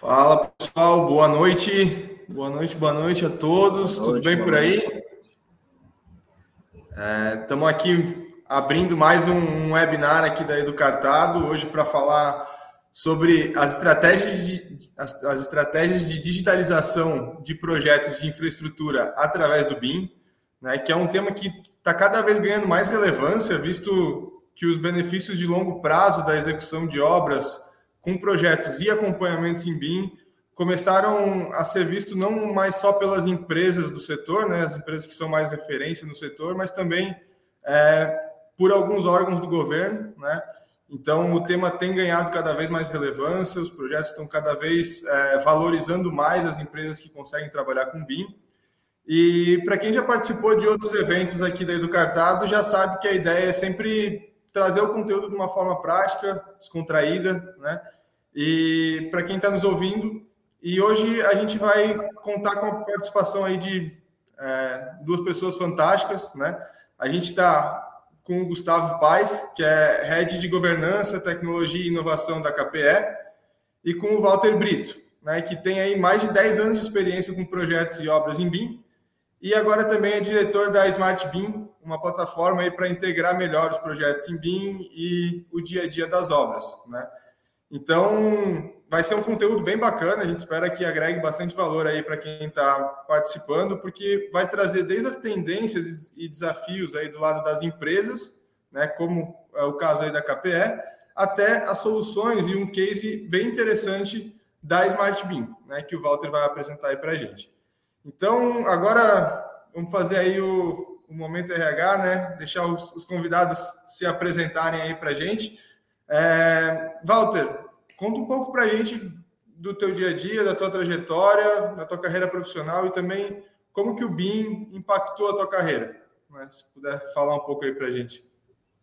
Fala pessoal, boa noite, boa noite, boa noite a todos. Noite, Tudo bem por aí? Estamos é, aqui abrindo mais um, um, webinar aqui da Educartado hoje para falar sobre as estratégias, de, as, as estratégias de digitalização de projetos de infraestrutura através do BIM, né, que é um tema que está cada vez ganhando mais relevância, visto que os benefícios de longo prazo da execução de obras com projetos e acompanhamentos em BIM começaram a ser visto não mais só pelas empresas do setor, né, as empresas que são mais referência no setor, mas também é, por alguns órgãos do governo, né? Então o tema tem ganhado cada vez mais relevância, os projetos estão cada vez é, valorizando mais as empresas que conseguem trabalhar com BIM. E para quem já participou de outros eventos aqui da Educartado, já sabe que a ideia é sempre trazer o conteúdo de uma forma prática, descontraída, né? E para quem está nos ouvindo, e hoje a gente vai contar com a participação aí de é, duas pessoas fantásticas, né? A gente está com o Gustavo Paes, que é Head de Governança, Tecnologia e Inovação da KPE, e com o Walter Brito, né, que tem aí mais de 10 anos de experiência com projetos e obras em BIM, e agora também é diretor da Smart BIM, uma plataforma aí para integrar melhor os projetos em BIM e o dia a dia das obras, né? Então, vai ser um conteúdo bem bacana, a gente espera que agregue bastante valor aí para quem está participando, porque vai trazer desde as tendências e desafios aí do lado das empresas, né, como é o caso aí da KPE, até as soluções e um case bem interessante da Smart BIM, né, que o Walter vai apresentar aí para a gente. Então, agora vamos fazer aí o, o momento RH, né, deixar os, os convidados se apresentarem aí para a gente. É, Walter, conta um pouco para a gente do teu dia a dia, da tua trajetória, da tua carreira profissional e também como que o BIM impactou a tua carreira. Se puder falar um pouco aí para a gente.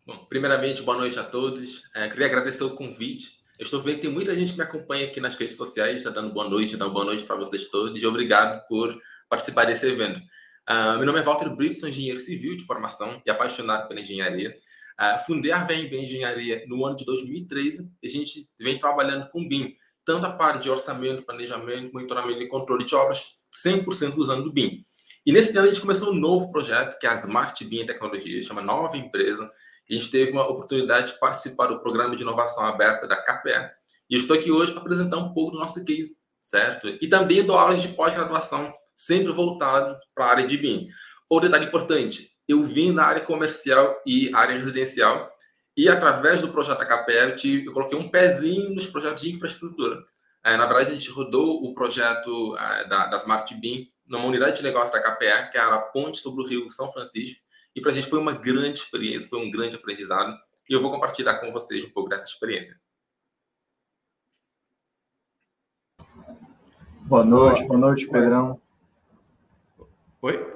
Bom, primeiramente, boa noite a todos. É, queria agradecer o convite. Eu estou vendo que tem muita gente que me acompanha aqui nas redes sociais, está dando boa noite, dando boa noite para vocês todos e obrigado por participar desse evento. Uh, meu nome é Walter Brito, sou engenheiro civil de formação e apaixonado pela engenharia. Uh, fundei a VMB Engenharia no ano de 2013 e a gente vem trabalhando com BIM, tanto a parte de orçamento, planejamento, monitoramento e controle de obras, 100% usando o BIM. E nesse ano a gente começou um novo projeto, que é a Smart BIM Tecnologia, chama Nova Empresa, a gente teve uma oportunidade de participar do programa de inovação aberta da KPE. E eu estou aqui hoje para apresentar um pouco do nosso case, certo? E também dou aulas de pós-graduação, sempre voltado para a área de BIM. Outro detalhe importante, eu vim na área comercial e área residencial e através do projeto HPE eu, tive, eu coloquei um pezinho nos projetos de infraestrutura. É, na verdade, a gente rodou o projeto é, da, da Smart BIM numa unidade de negócio da KPE, que era a ponte sobre o rio São Francisco, e para a gente foi uma grande experiência, foi um grande aprendizado, e eu vou compartilhar com vocês um pouco dessa experiência. Boa noite, boa noite, Pedrão. Oi?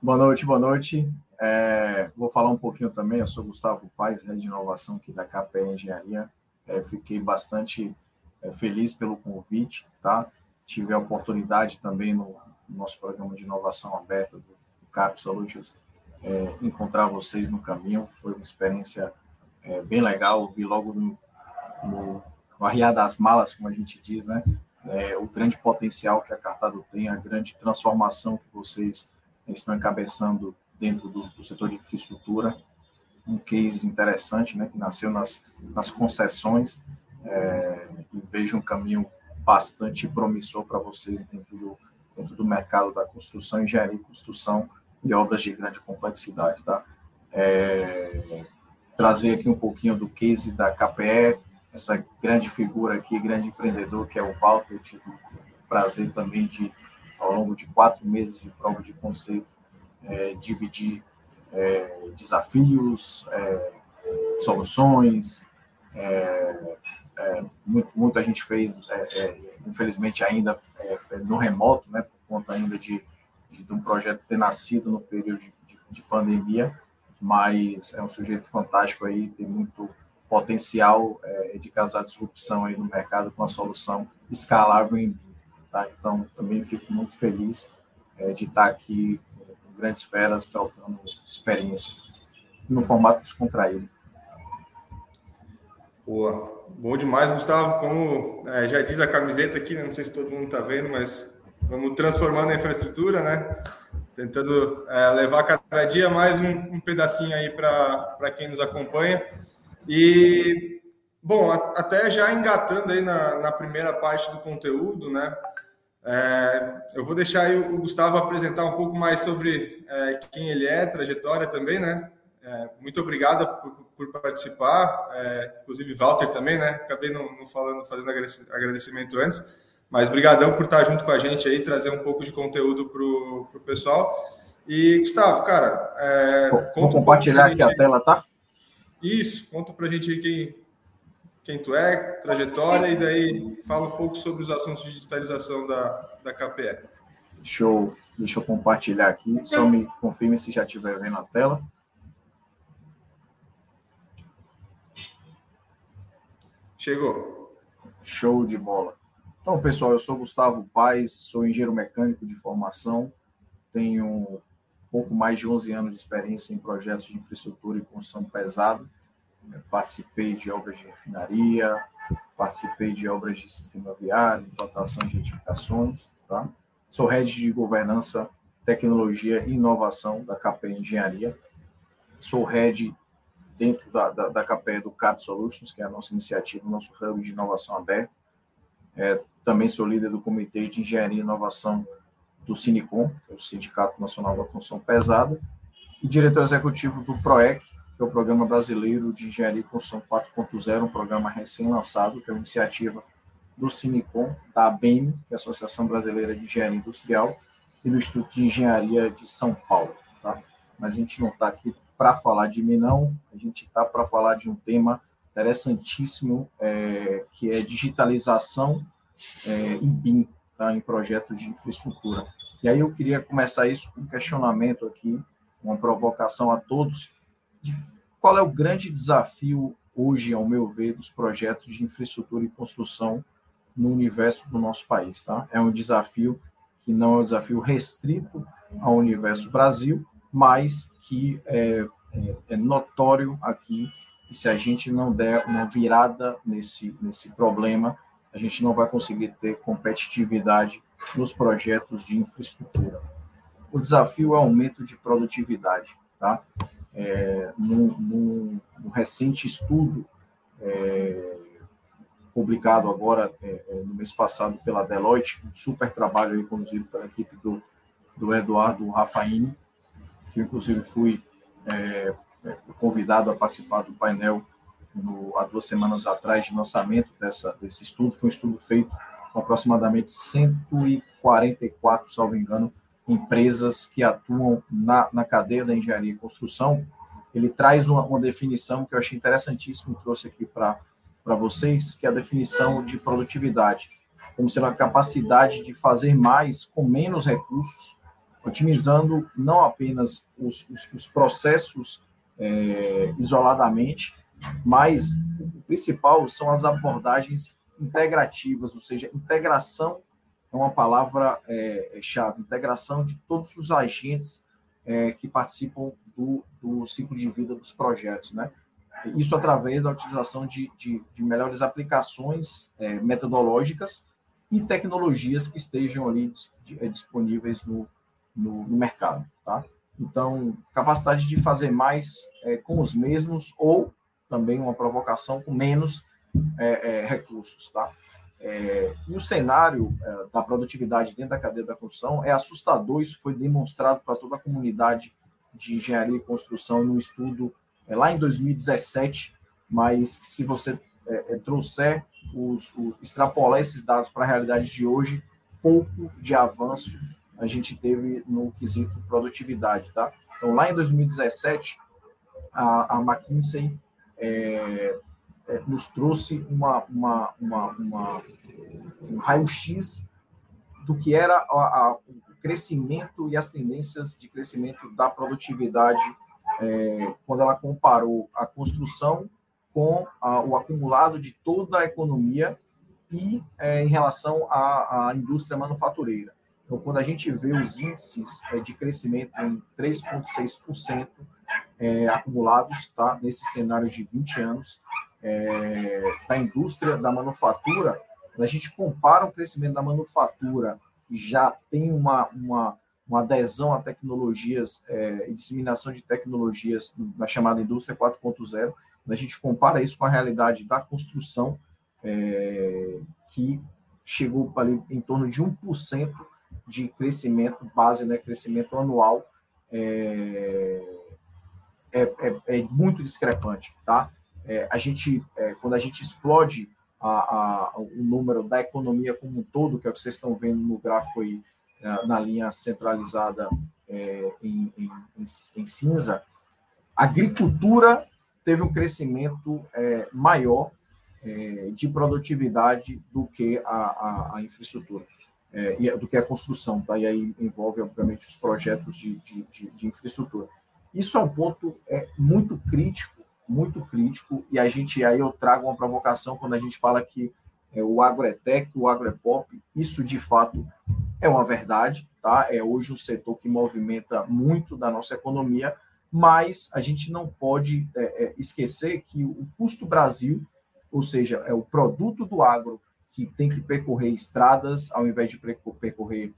Boa noite, boa noite. É, vou falar um pouquinho também. Eu sou Gustavo Paes, Rede de Inovação aqui da KPE Engenharia. É, fiquei bastante é, feliz pelo convite, tá? Tive a oportunidade também no, no nosso programa de inovação aberta do, do CAP Solutions é, encontrar vocês no caminho. Foi uma experiência é, bem legal. Vi logo no, no, no arriar das malas, como a gente diz, né? É, o grande potencial que a Cartado tem, a grande transformação que vocês estão encabeçando dentro do, do, setor de infraestrutura, um case interessante, né, que nasceu nas, nas concessões, é, e vejo um caminho bastante promissor para vocês dentro do, dentro do mercado da construção, engenharia construção e obras de grande complexidade, tá? É, trazer aqui um pouquinho do case da KPE, essa grande figura aqui, grande empreendedor que é o Walter, eu tive o prazer também de ao longo de quatro meses de prova de conceito, é, dividir é, desafios, é, soluções. É, é, muito, muita gente fez, é, infelizmente, ainda no remoto, né, por conta ainda de, de um projeto ter nascido no período de, de, de pandemia, mas é um sujeito fantástico aí, tem muito potencial de causar disrupção aí no mercado com a solução escalável em Tá? Então, também fico muito feliz é, de estar aqui com grandes feras, trocando experiência, no formato descontraído. Boa. Bom demais, Gustavo. Como é, já diz a camiseta aqui, né? não sei se todo mundo está vendo, mas vamos transformando a infraestrutura, né? Tentando é, levar cada dia mais um, um pedacinho aí para quem nos acompanha. E, bom, a, até já engatando aí na, na primeira parte do conteúdo, né? É, eu vou deixar aí o Gustavo apresentar um pouco mais sobre é, quem ele é, trajetória também, né? É, muito obrigado por, por participar, é, inclusive Walter também, né? Acabei não, não, falando, fazendo agradecimento antes, mas brigadão por estar junto com a gente aí, trazer um pouco de conteúdo para o pessoal. E Gustavo, cara, é, vou compartilhar um aqui a tela, tá? Isso, conta para a gente aí quem, quem tu é, trajetória, e daí fala um pouco sobre os assuntos de digitalização da, da KPE. Show. Deixa eu compartilhar aqui, só me confirme se já estiver vendo a tela. Chegou. Show de bola. Então, pessoal, eu sou Gustavo Paes, sou engenheiro mecânico de formação, tenho um pouco mais de 11 anos de experiência em projetos de infraestrutura e construção pesada. Participei de obras de refinaria, participei de obras de sistema viário, implantação de edificações, tá? Sou head de governança, tecnologia e inovação da KP Engenharia. Sou head dentro da, da, da KPE do Solutions, que é a nossa iniciativa, nosso hub de inovação aberto. É, também sou líder do Comitê de Engenharia e Inovação do Sinicom, que é o Sindicato Nacional da Construção Pesada, e diretor executivo do PROEC, que é o Programa Brasileiro de Engenharia e Construção 4.0, um programa recém-lançado, que é uma iniciativa do Sinicom, da ABEM, que é a Associação Brasileira de Engenharia Industrial, e do Instituto de Engenharia de São Paulo. Tá? Mas a gente não está aqui para falar de mim, não. A gente está para falar de um tema interessantíssimo, é, que é digitalização é, em BIM, tá? em projetos de infraestrutura. E aí eu queria começar isso com um questionamento aqui, uma provocação a todos, qual é o grande desafio hoje, ao meu ver, dos projetos de infraestrutura e construção no universo do nosso país. Tá? É um desafio que não é um desafio restrito ao universo Brasil, mas que é, é, é notório aqui e se a gente não der uma virada nesse, nesse problema, a gente não vai conseguir ter competitividade nos projetos de infraestrutura. O desafio é o aumento de produtividade. Tá? É, no, no, no recente estudo é, publicado agora é, é no mês passado pela Deloitte, um super trabalho conduzido pela equipe do, do Eduardo Rafaini, que inclusive fui é, é, convidado a participar do painel no, há duas semanas atrás de lançamento dessa, desse estudo. Foi um estudo feito com aproximadamente 144, salvo engano, empresas que atuam na, na cadeia da engenharia e construção. Ele traz uma, uma definição que eu achei interessantíssimo, trouxe aqui para vocês, que é a definição de produtividade, como sendo a capacidade de fazer mais com menos recursos otimizando não apenas os, os, os processos é, isoladamente, mas o principal são as abordagens integrativas, ou seja, integração é uma palavra-chave, é, integração de todos os agentes é, que participam do, do, ciclo de vida dos projetos, né? Isso através da utilização de, de, de melhores aplicações é, metodológicas e tecnologias que estejam ali é, disponíveis no, no, no mercado, tá? Então, capacidade de fazer mais é, com os mesmos ou também uma provocação com menos é, é, recursos, tá? É, e o cenário é, da produtividade dentro da cadeia da construção é assustador. Isso foi demonstrado para toda a comunidade de engenharia e construção no estudo é, lá em 2017. Mas se você trouxer os, os extrapolar esses dados para a realidade de hoje, pouco de avanço a gente teve no quesito produtividade, tá? Então, lá em 2017, a, a McKinsey é, é, nos trouxe uma, uma, uma, um raio-x do que era a, a, o crescimento e as tendências de crescimento da produtividade é, quando ela comparou a construção com a, o acumulado de toda a economia e é, em relação à, à indústria manufatureira. Então, quando a gente vê os índices é, de crescimento em 3,6% é, acumulados, tá? nesse cenário de 20 anos, é, da indústria da manufatura, a gente compara o crescimento da manufatura, que já tem uma, uma, uma adesão a tecnologias é, e disseminação de tecnologias na chamada indústria 4.0, a gente compara isso com a realidade da construção, é, que chegou ali em torno de 1% de crescimento base, né, crescimento anual, é, é, é, é muito discrepante, tá? É, a gente, é, quando a gente explode a, a, o número da economia como um todo, que é o que vocês estão vendo no gráfico aí, na, linha centralizada é, em, em, em, cinza, a agricultura teve um crescimento é, maior é, de produtividade do que a, a, a infraestrutura, é, do que a construção, tá? e aí envolve, obviamente, os projetos de, de, de, de infraestrutura. Isso é um ponto é, muito crítico muito crítico, e a gente, aí eu trago uma provocação quando a gente fala que é, o agrotech, o agropop, isso de fato é uma verdade, tá? É hoje um setor que movimenta muito da nossa economia, mas a gente não pode é, é, esquecer que o custo Brasil, ou seja, é o produto do agro que tem que percorrer estradas ao invés de percorrer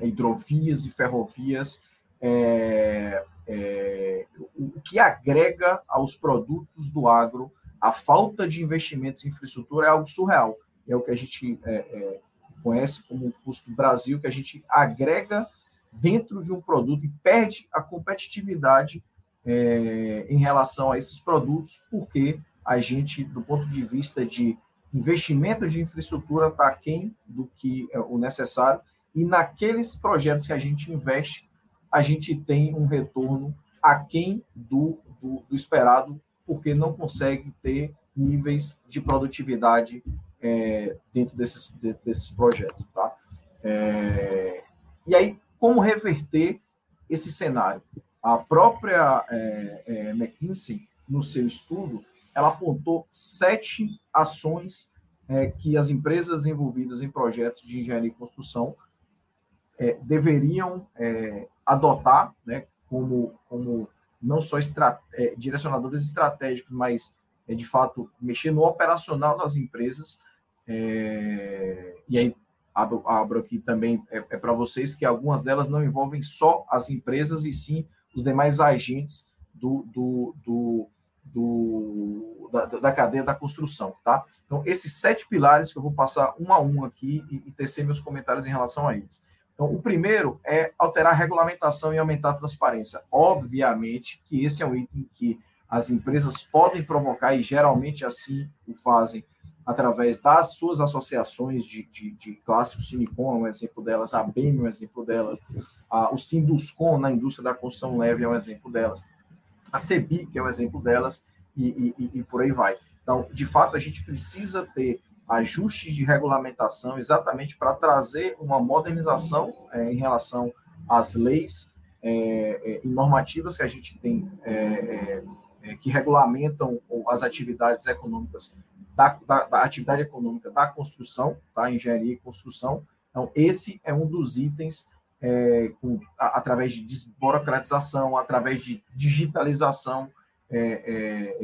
hidrovias e ferrovias, é, é, o que agrega aos produtos do agro a falta de investimentos em infraestrutura é algo surreal. É o que a gente é, é, conhece como custo Brasil, que a gente agrega dentro de um produto e perde a competitividade é, em relação a esses produtos, porque a gente, do ponto de vista de investimento de infraestrutura, está aquém do que é o necessário, e naqueles projetos que a gente investe, a gente tem um retorno aquém do, do, do esperado, porque não consegue ter níveis de produtividade é, dentro desses, de, desses projetos. Tá? É, e aí, como reverter esse cenário? A própria é, é McKinsey, no seu estudo, ela apontou sete ações é, que as empresas envolvidas em projetos de engenharia e construção é, deveriam adotar, né, como, como não só é, direcionadores estratégicos, mas é, de fato mexer no operacional das empresas. É, e aí abro, abro aqui também é, é para vocês que algumas delas não envolvem só as empresas e sim os demais agentes do, do, do, do da, da, cadeia da construção, tá? Então, esses sete pilares que eu vou passar um a um aqui e, e tecer meus comentários em relação a eles. Então, o primeiro é alterar a regulamentação e aumentar a transparência. Obviamente que esse é um item que as empresas podem provocar e geralmente assim o fazem através das suas associações de, de, de classe, o Cinecom é um exemplo delas, a BEM é um exemplo delas, a, o Sinduscom na indústria da construção leve é um exemplo delas, a CEBIC é um exemplo delas e, e, e por aí vai. Então, de fato, a gente precisa ter ajustes de regulamentação exatamente para trazer uma modernização é, em relação às leis é, é, e normativas que a gente tem é, é, é, que regulamentam as atividades econômicas da, da, da, atividade econômica da construção, tá? engenharia e construção. Então, esse é um dos itens com, a, através de desburocratização, através de digitalização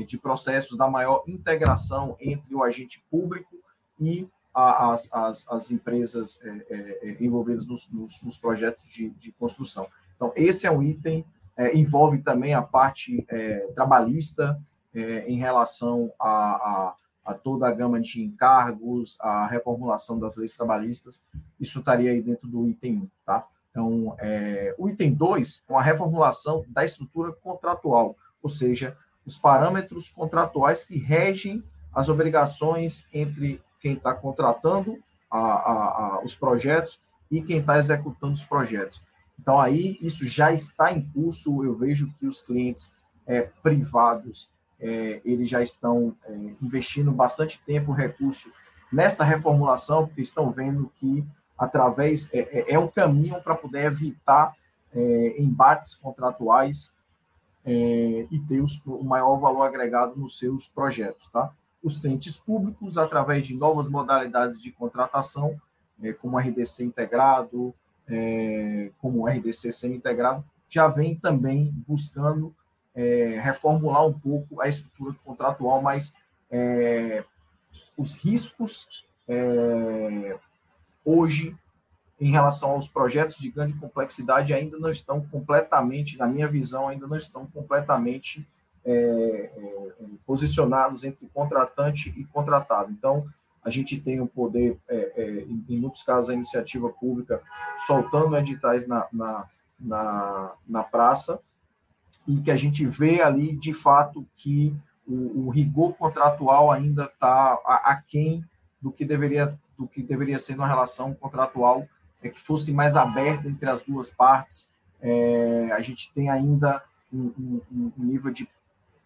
de processos, da maior integração entre o agente público e a, as, as, as, empresas é, é, é, envolvidas nos, nos, nos projetos de, de, construção. Então, esse é um item, é, envolve também a parte é, trabalhista em relação a, a, a, toda a gama de encargos, a reformulação das leis trabalhistas, isso estaria aí dentro do item 1, tá? Então, o item 2 é uma reformulação da estrutura contratual, ou seja, os parâmetros contratuais que regem as obrigações entre quem está contratando a, a, a, os projetos e quem está executando os projetos. Então, aí, isso já está em curso. Eu vejo que os clientes é, privados, é, eles já estão é, investindo bastante tempo, recurso nessa reformulação, porque estão vendo que, através, é, é, é um caminho para poder evitar é, embates contratuais e ter o maior valor agregado nos seus projetos, tá? Os clientes públicos através de novas modalidades de contratação, é, como RDC integrado, é, como RDC semi-integrado, já vem também buscando é, reformular um pouco a estrutura contratual, mas é, os riscos hoje em relação aos projetos de grande complexidade ainda não estão completamente, na minha visão, ainda não estão completamente é, é, posicionados entre contratante e contratado. Então, a gente tem o poder, é, é em muitos casos, a iniciativa pública soltando editais na, na, na, na praça, e que a gente vê ali, de fato, que o, o rigor contratual ainda está aquém do que deveria do que deveria ser uma relação contratual é que fosse mais aberta entre as duas partes. É, a gente tem ainda um, um, um, nível de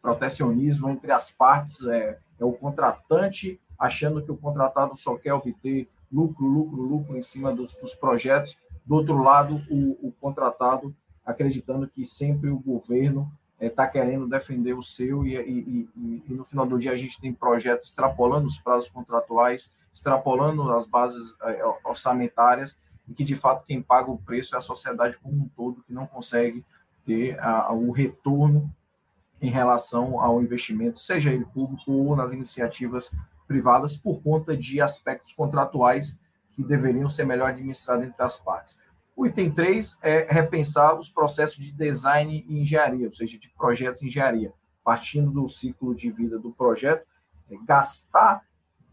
protecionismo entre as partes. É, é, o contratante achando que o contratado só quer obter lucro, lucro, lucro em cima dos, dos projetos. Do outro lado, o, o contratado acreditando que sempre o governo está é, querendo defender o seu e, e, e, e, no final do dia a gente tem projetos extrapolando os prazos contratuais, extrapolando as bases é, orçamentárias e que de fato quem paga o preço é a sociedade como um todo que não consegue ter a, o retorno em relação ao investimento, seja ele público ou nas iniciativas privadas, por conta de aspectos contratuais que deveriam ser melhor administrados entre as partes. O item 3 é repensar os processos de design e engenharia, ou seja, de projetos de engenharia, partindo do ciclo de vida do projeto, é gastar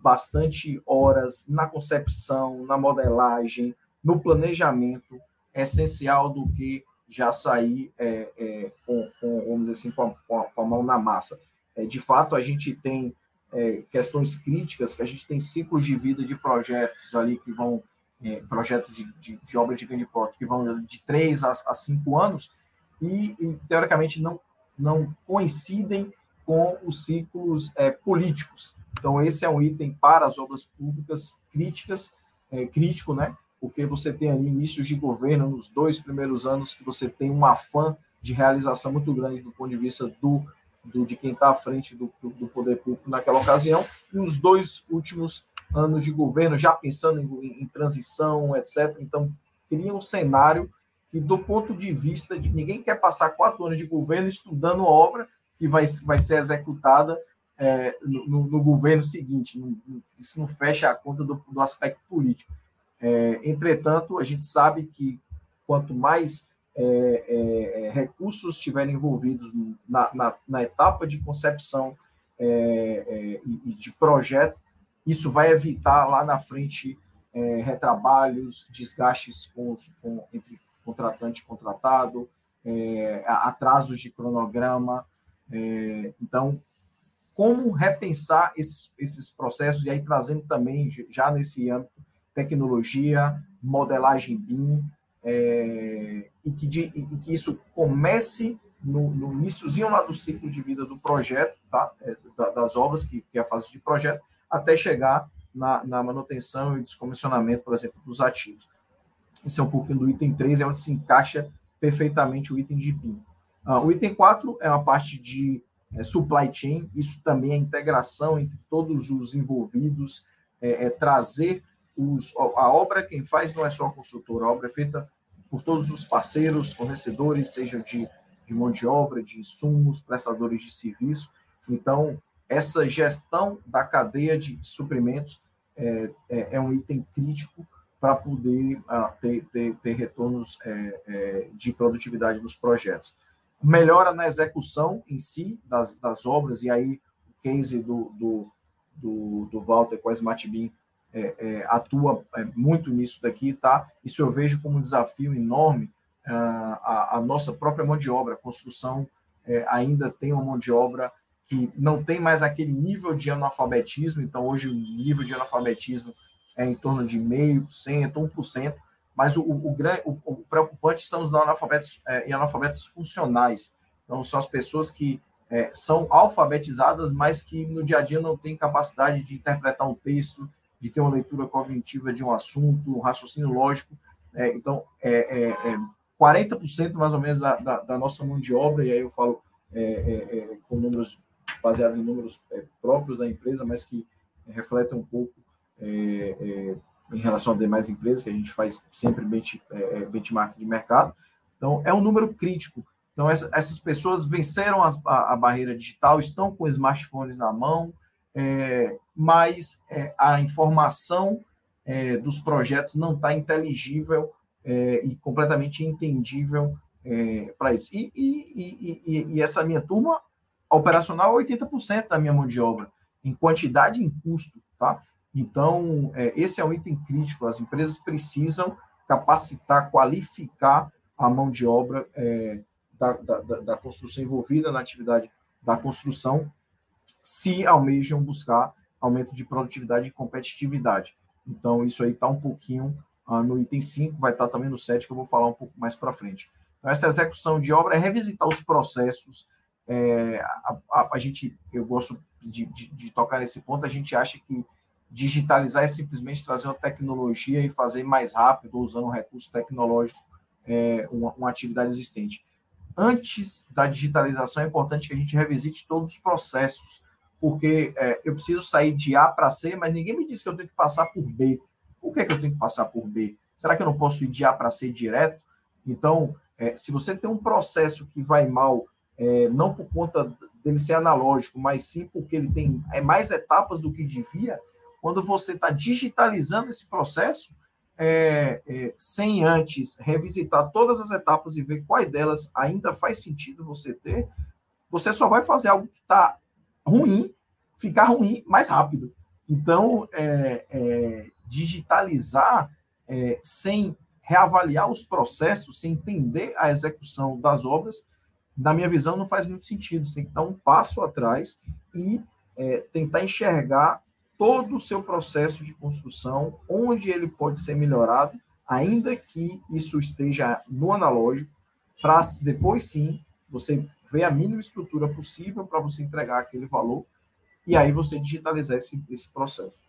bastante horas na concepção, na modelagem, no planejamento, é essencial do que já sair é, é, com, com, vamos dizer assim, com a, com a, mão na massa. É, de fato, a gente tem é, questões críticas, que a gente tem ciclos de vida de projetos ali que vão é, projetos de, de, de obra de grande porte que vão de três a, a cinco anos e, e, teoricamente, não, não coincidem com os ciclos é, políticos. Então, esse é um item para as obras públicas críticas, crítico, né? Porque você tem ali inícios de governo nos dois primeiros anos que você tem um afã de realização muito grande do ponto de vista do, do de quem está à frente do, do, poder público naquela ocasião, e os dois últimos anos de governo, já pensando em, em transição, etc. Então, cria um cenário que, do ponto de vista de ninguém quer passar quatro anos de governo estudando obra que vai, vai ser executada é, no, no, governo seguinte. isso não fecha a conta do, do aspecto político. É, entretanto, a gente sabe que quanto mais é, é, é recursos estiverem envolvidos na, na, na, etapa de concepção é, e de projeto, isso vai evitar lá na frente é, retrabalhos, desgastes com, com, entre contratante e contratado, é, atrasos de cronograma. É, então, como repensar esses, esses processos, e aí trazendo também, já nesse âmbito, tecnologia, modelagem BIM, é, e, que de, e, que isso comece no, no iníciozinho lá do ciclo de vida do projeto, tá? É, das obras, que, que é a fase de projeto, até chegar na, na manutenção e descomissionamento, por exemplo, dos ativos. Esse é um pouquinho do item 3, é onde se encaixa perfeitamente o item de BIM. Uh, o item 4 é uma parte de é, supply chain, isso também é integração entre todos os envolvidos, é, é trazer os, a obra, quem faz não é só a construtora, a obra é feita por todos os parceiros, fornecedores, seja de, de mão de obra, de insumos, prestadores de serviço. Então, essa gestão da cadeia de suprimentos é, é, é um item crítico para poder uh, ter, ter, ter, retornos é, é, de produtividade dos projetos. Melhora na execução em si das, das obras, e aí o case do, do, do, do Walter com a SmartBeam é, é, atua é, muito nisso daqui, tá? Isso eu vejo como um desafio enorme. Uh, a, a, nossa própria mão de obra, a construção é, ainda tem uma mão de obra que não tem mais aquele nível de analfabetismo, então hoje o nível de analfabetismo é em torno de 0,5%, 1%, mas o, o, o, o preocupante são os analfabetos é, analfabetos funcionais. Então, são as pessoas que é, são alfabetizadas, mas que no dia a dia não têm capacidade de interpretar um texto, de ter uma leitura cognitiva de um assunto, um raciocínio lógico. É, então, é, é 40% é mais ou menos da, da, da, nossa mão de obra, e aí eu falo é, com números baseados em números é, próprios da empresa, mas que refletem um pouco é, é, em relação a demais empresas, que a gente faz sempre bench, é, é, benchmark de mercado. Então, é um número crítico. Então, essa, essas pessoas venceram as, a, a, barreira digital, estão com smartphones na mão, é, mas é, a informação é, dos projetos não está inteligível é, e completamente entendível é, para eles. E, e, e, e, essa minha turma operacional é 80% da minha mão de obra, em quantidade e em custo. Tá? Então, é, esse é um item crítico. As empresas precisam capacitar, qualificar a mão de obra da, da, da, construção envolvida na atividade da construção, se almejam buscar aumento de produtividade e competitividade. Então, isso aí está um pouquinho ah, no item 5, vai estar tá também no 7, que eu vou falar um pouco mais para frente. Então, essa execução de obra é revisitar os processos. É, a, a, a, gente, eu gosto de, de, de tocar nesse ponto, a gente acha que digitalizar é simplesmente trazer uma tecnologia e fazer mais rápido, usando um recurso tecnológico, é, uma, uma, atividade existente. Antes da digitalização, é importante que a gente revisite todos os processos, porque é, eu preciso sair de A para C, mas ninguém me disse que eu tenho que passar por B. Por que, que eu tenho que passar por B? Será que eu não posso ir de A para C direto? Então, é, se você tem um processo que vai mal, é, não por conta dele ser analógico, mas sim porque ele tem é, mais etapas do que devia, quando você está digitalizando esse processo, é, é, sem antes revisitar todas as etapas e ver quais delas ainda faz sentido você ter, você só vai fazer algo que está ruim ficar ruim mais rápido. Então, é, é digitalizar é, sem reavaliar os processos, sem entender a execução das obras, na minha visão, não faz muito sentido. Você tem que dar um passo atrás e é, tentar enxergar todo o seu processo de construção, onde ele pode ser melhorado, ainda que isso esteja no analógico, para depois sim você ver a mínima estrutura possível para você entregar aquele valor e aí você digitalizar esse, esse processo.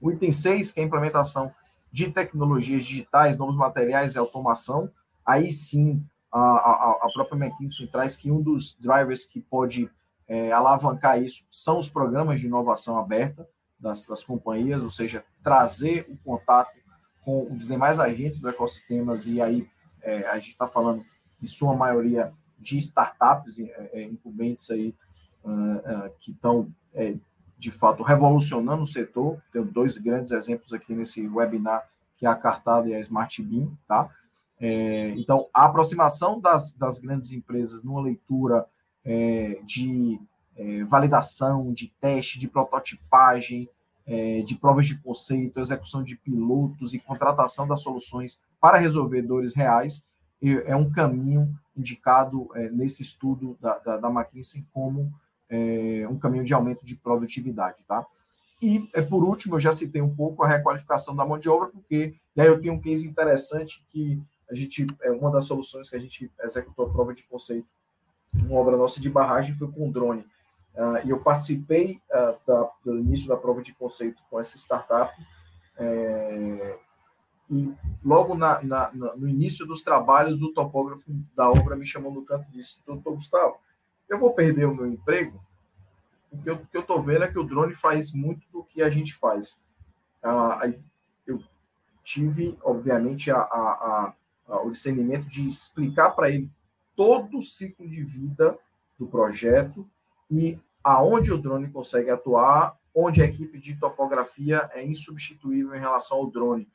O item 6, que é a implementação de tecnologias digitais, novos materiais e automação, aí sim a, a, a própria McKinsey traz que um dos drivers que pode é, alavancar isso são os programas de inovação aberta, das, das companhias, ou seja, trazer o contato com os demais agentes do ecossistema, e aí é, a gente está falando, em sua maioria, de startups é, é, incumbentes aí, uh, uh, que estão, é, de fato, revolucionando o setor. Tenho dois grandes exemplos aqui nesse webinar, que é a Cartada e a Smart Beam, tá? É, então, a aproximação das, das grandes empresas numa leitura é, de é, validação, de teste, de prototipagem, de provas de conceito, execução de pilotos e contratação das soluções para resolver dores reais, é um caminho indicado é, nesse estudo da, da, da McKinsey como é, um caminho de aumento de produtividade, tá? E, é, por último, eu já citei um pouco a requalificação da mão de obra, porque aí eu tenho um case interessante que a gente, é uma das soluções que a gente executou a prova de conceito, uma obra nossa de barragem foi com drone. Uh, e eu participei uh, da, do início da prova de conceito com essa startup. É, e logo na, na, no início dos trabalhos, o topógrafo da obra me chamou no canto e disse: Doutor Gustavo, eu vou perder o meu emprego, o que eu estou vendo é que o drone faz muito do que a gente faz. Uh, eu tive, obviamente, a, a, a, o discernimento de explicar para ele todo o ciclo de vida do projeto e aonde o drone consegue atuar, onde a equipe de topografia é insubstituível em relação ao drone.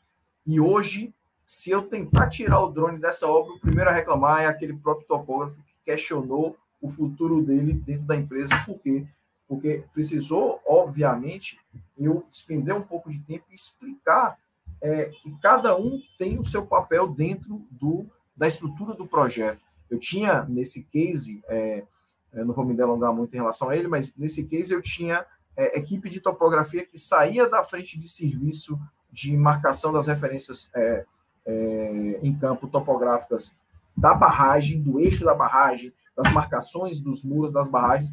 E hoje, se eu tentar tirar o drone dessa obra, o primeiro a reclamar é aquele próprio topógrafo que questionou o futuro dele dentro da empresa. Por quê? Porque precisou, obviamente, eu despender um pouco de tempo e explicar é, que cada um tem o seu papel dentro do, da estrutura do projeto. Eu tinha, nesse case, é, eu não vou me delongar muito em relação a ele, mas nesse case eu tinha é, equipe de topografia que saía da frente de serviço de marcação das referências é, é, em campo topográficas da barragem, do eixo da barragem, das marcações dos muros das barragens,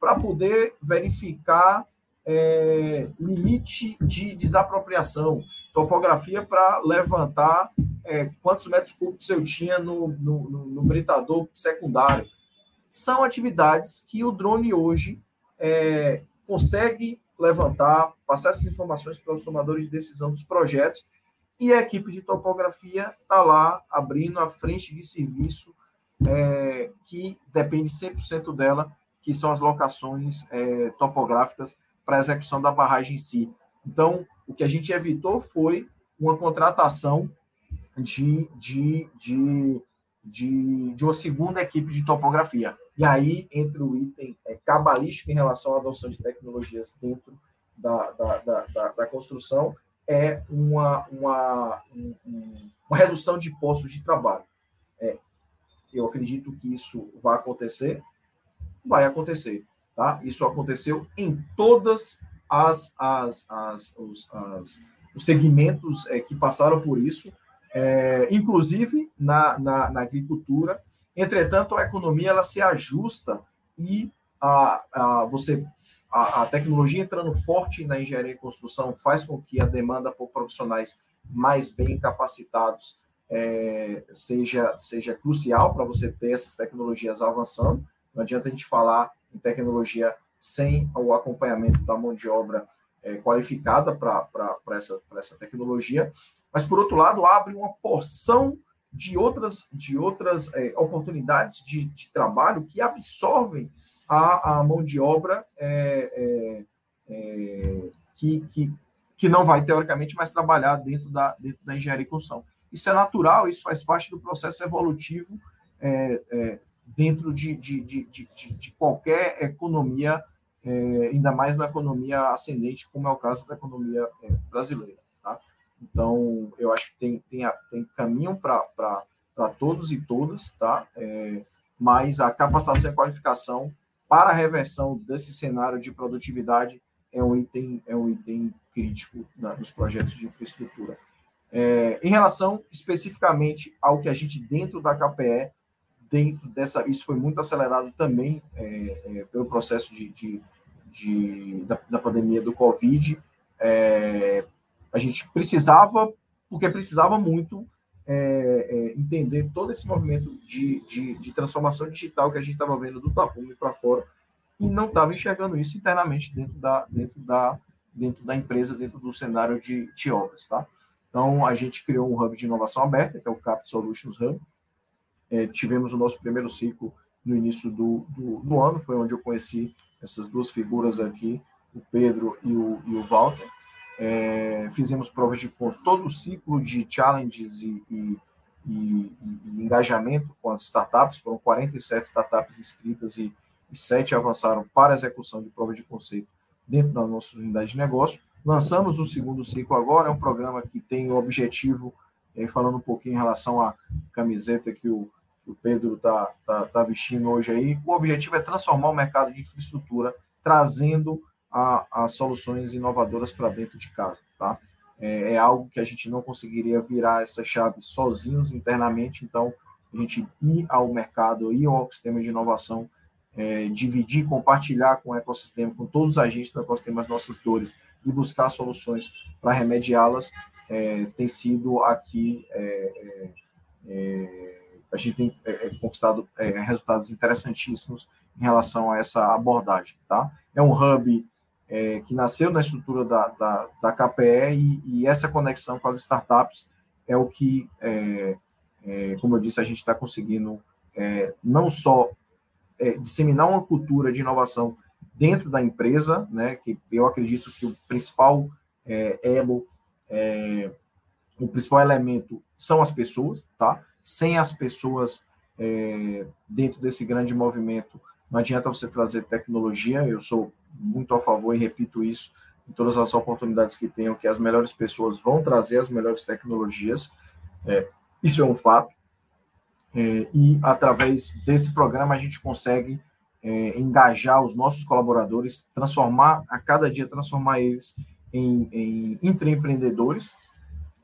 para poder verificar é, limite de desapropriação, topografia para levantar é, quantos metros cúbicos eu tinha no, no, no, britador secundário. São atividades que o drone hoje é, consegue levantar, passar essas informações para os tomadores de decisão dos projetos, e a equipe de topografia está lá abrindo a frente de serviço é, que depende 100% dela, que são as locações é, topográficas para a execução da barragem em si. Então, o que a gente evitou foi uma contratação de, de, de, de, de uma segunda equipe de topografia. E aí entra o item é, cabalístico em relação à adoção de tecnologias dentro da, da, da, da, da construção, é uma, uma, uma redução de postos de trabalho. É, eu acredito que isso vai acontecer, vai acontecer. Tá? Isso aconteceu em todas as, as, as, os, as os segmentos é, que passaram por isso, é, inclusive na, na, na, agricultura. Entretanto, a economia ela se ajusta e a, a, você, a, a tecnologia entrando forte na engenharia e construção faz com que a demanda por profissionais mais bem capacitados é, seja, seja crucial para você ter essas tecnologias avançando. Não adianta a gente falar em tecnologia sem o acompanhamento da mão de obra é, qualificada para essa, essa tecnologia, mas, por outro lado, abre uma porção de outras, de outras é, oportunidades de, de, trabalho que absorvem a, a mão de obra é, é, é que, que, que não vai, teoricamente, mais trabalhar dentro da, dentro da engenharia e construção. Isso é natural, isso faz parte do processo evolutivo é, é, dentro de, de, de, de, de qualquer economia ainda mais na economia ascendente, como é o caso da economia brasileira. Então, eu acho que tem, tem, tem caminho para todos e todas, tá? É, mas a capacitação e qualificação para a reversão desse cenário de produtividade é um item, é um item crítico nos projetos de infraestrutura. É, em relação especificamente ao que a gente, dentro da KPE, dentro dessa, isso foi muito acelerado também é, é, pelo processo de, de, de da, da, pandemia do Covid. A gente precisava, porque precisava muito é, é, entender todo esse movimento de, de, de transformação digital que a gente estava vendo do Tapume para fora e não estava enxergando isso internamente dentro da, dentro da, dentro da empresa, dentro do cenário de, de obras, tá? Então, a gente criou um hub de inovação aberta, que é o Cap Solutions Hub, é, tivemos o nosso primeiro ciclo no início do, do, do, ano, foi onde eu conheci essas duas figuras aqui, o Pedro e o, e o Walter. É, fizemos provas de todo o ciclo de challenges e, e, e, e, engajamento com as startups, foram 47 startups inscritas e, e 7 avançaram para a execução de prova de conceito dentro da nossa unidade de negócio. Lançamos o segundo ciclo agora, é um programa que tem o objetivo, é, falando um pouquinho em relação à camiseta que o, o Pedro está tá, tá vestindo hoje aí, o objetivo é transformar o mercado de infraestrutura, trazendo as soluções inovadoras para dentro de casa, tá? É, é, algo que a gente não conseguiria virar essa chave sozinhos internamente, então a gente ir ao mercado, ir ao ecossistema de inovação, é, dividir, compartilhar com o ecossistema, com todos os agentes do ecossistema as nossas dores e buscar soluções para remediá-las, é, tem sido aqui é, é, é a gente tem é, conquistado é, resultados interessantíssimos em relação a essa abordagem. Tá? É um hub é, que nasceu na estrutura da, da, da KPE e, e, essa conexão com as startups é o que, é, é, como eu disse, a gente está conseguindo não só disseminar uma cultura de inovação dentro da empresa, né, que eu acredito que o principal elo, o principal elemento são as pessoas, tá? sem as pessoas é, dentro desse grande movimento, não adianta você trazer tecnologia. Eu sou muito a favor e repito isso em todas as oportunidades que tenho, que as melhores pessoas vão trazer as melhores tecnologias. É, isso é um fato. É, e através desse programa a gente consegue é, engajar os nossos colaboradores, transformar a cada dia transformar eles em, em intraempreendedores,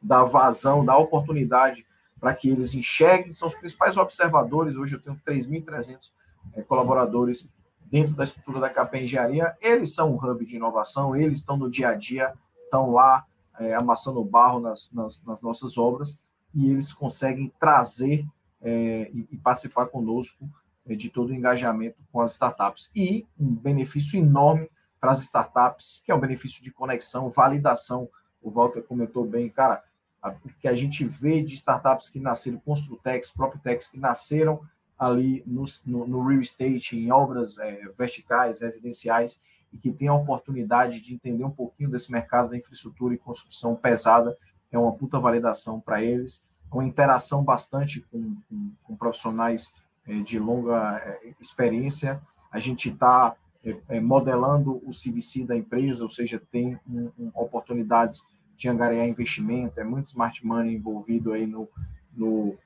dar vazão, dar oportunidade para que eles enxerguem, são os principais observadores. Hoje eu tenho 3.300 é, colaboradores dentro da estrutura da KP Engenharia. Eles são um hub de inovação, eles estão no dia a dia, estão lá é, amassando barro nas, nas, nas, nossas obras e eles conseguem trazer é, e, e, participar conosco é, de todo o engajamento com as startups. E um benefício enorme para as startups, que é o um benefício de conexão, validação. O Walter comentou bem, cara, o que a gente vê de startups que nasceram, Construtex, Proptex, que nasceram ali no, no, no real estate, em obras é, verticais, residenciais, e que tem a oportunidade de entender um pouquinho desse mercado da infraestrutura e construção pesada, é uma puta validação para eles, uma interação bastante com, com, com profissionais é, de longa é, experiência. A gente está é, é, modelando o CVC da empresa, ou seja, tem um, um, oportunidades de angariar investimento, é muito smart money envolvido aí no, no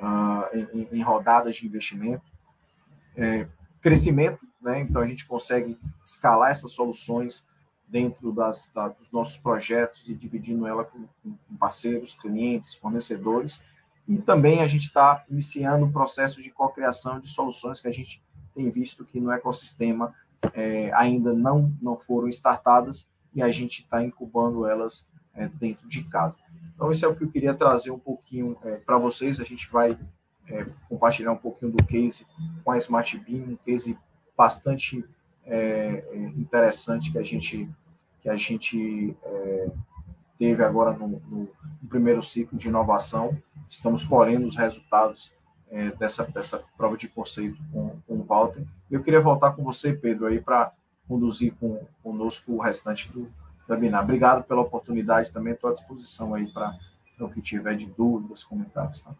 uh, em, em, rodadas de investimento. É, crescimento, né? então a gente consegue escalar essas soluções dentro das, da, dos nossos projetos e dividindo ela com, com parceiros, clientes, fornecedores. E também a gente está iniciando o processo de cocriação de soluções que a gente tem visto que no ecossistema é, ainda não, não foram startadas e a gente está incubando elas é, dentro de casa. Então, isso é o que eu queria trazer um pouquinho é, para vocês. A gente vai é, compartilhar um pouquinho do case com a Smart Beam, um case bastante é, interessante que a gente, que a gente é, teve agora no, no, no, primeiro ciclo de inovação. Estamos colhendo os resultados é, dessa, dessa prova de conceito com, com o Walter. Eu queria voltar com você, Pedro, aí para conduzir com, conosco o restante do webinar. Obrigado pela oportunidade também, estou à disposição aí para o que tiver de dúvidas, comentários. Tá?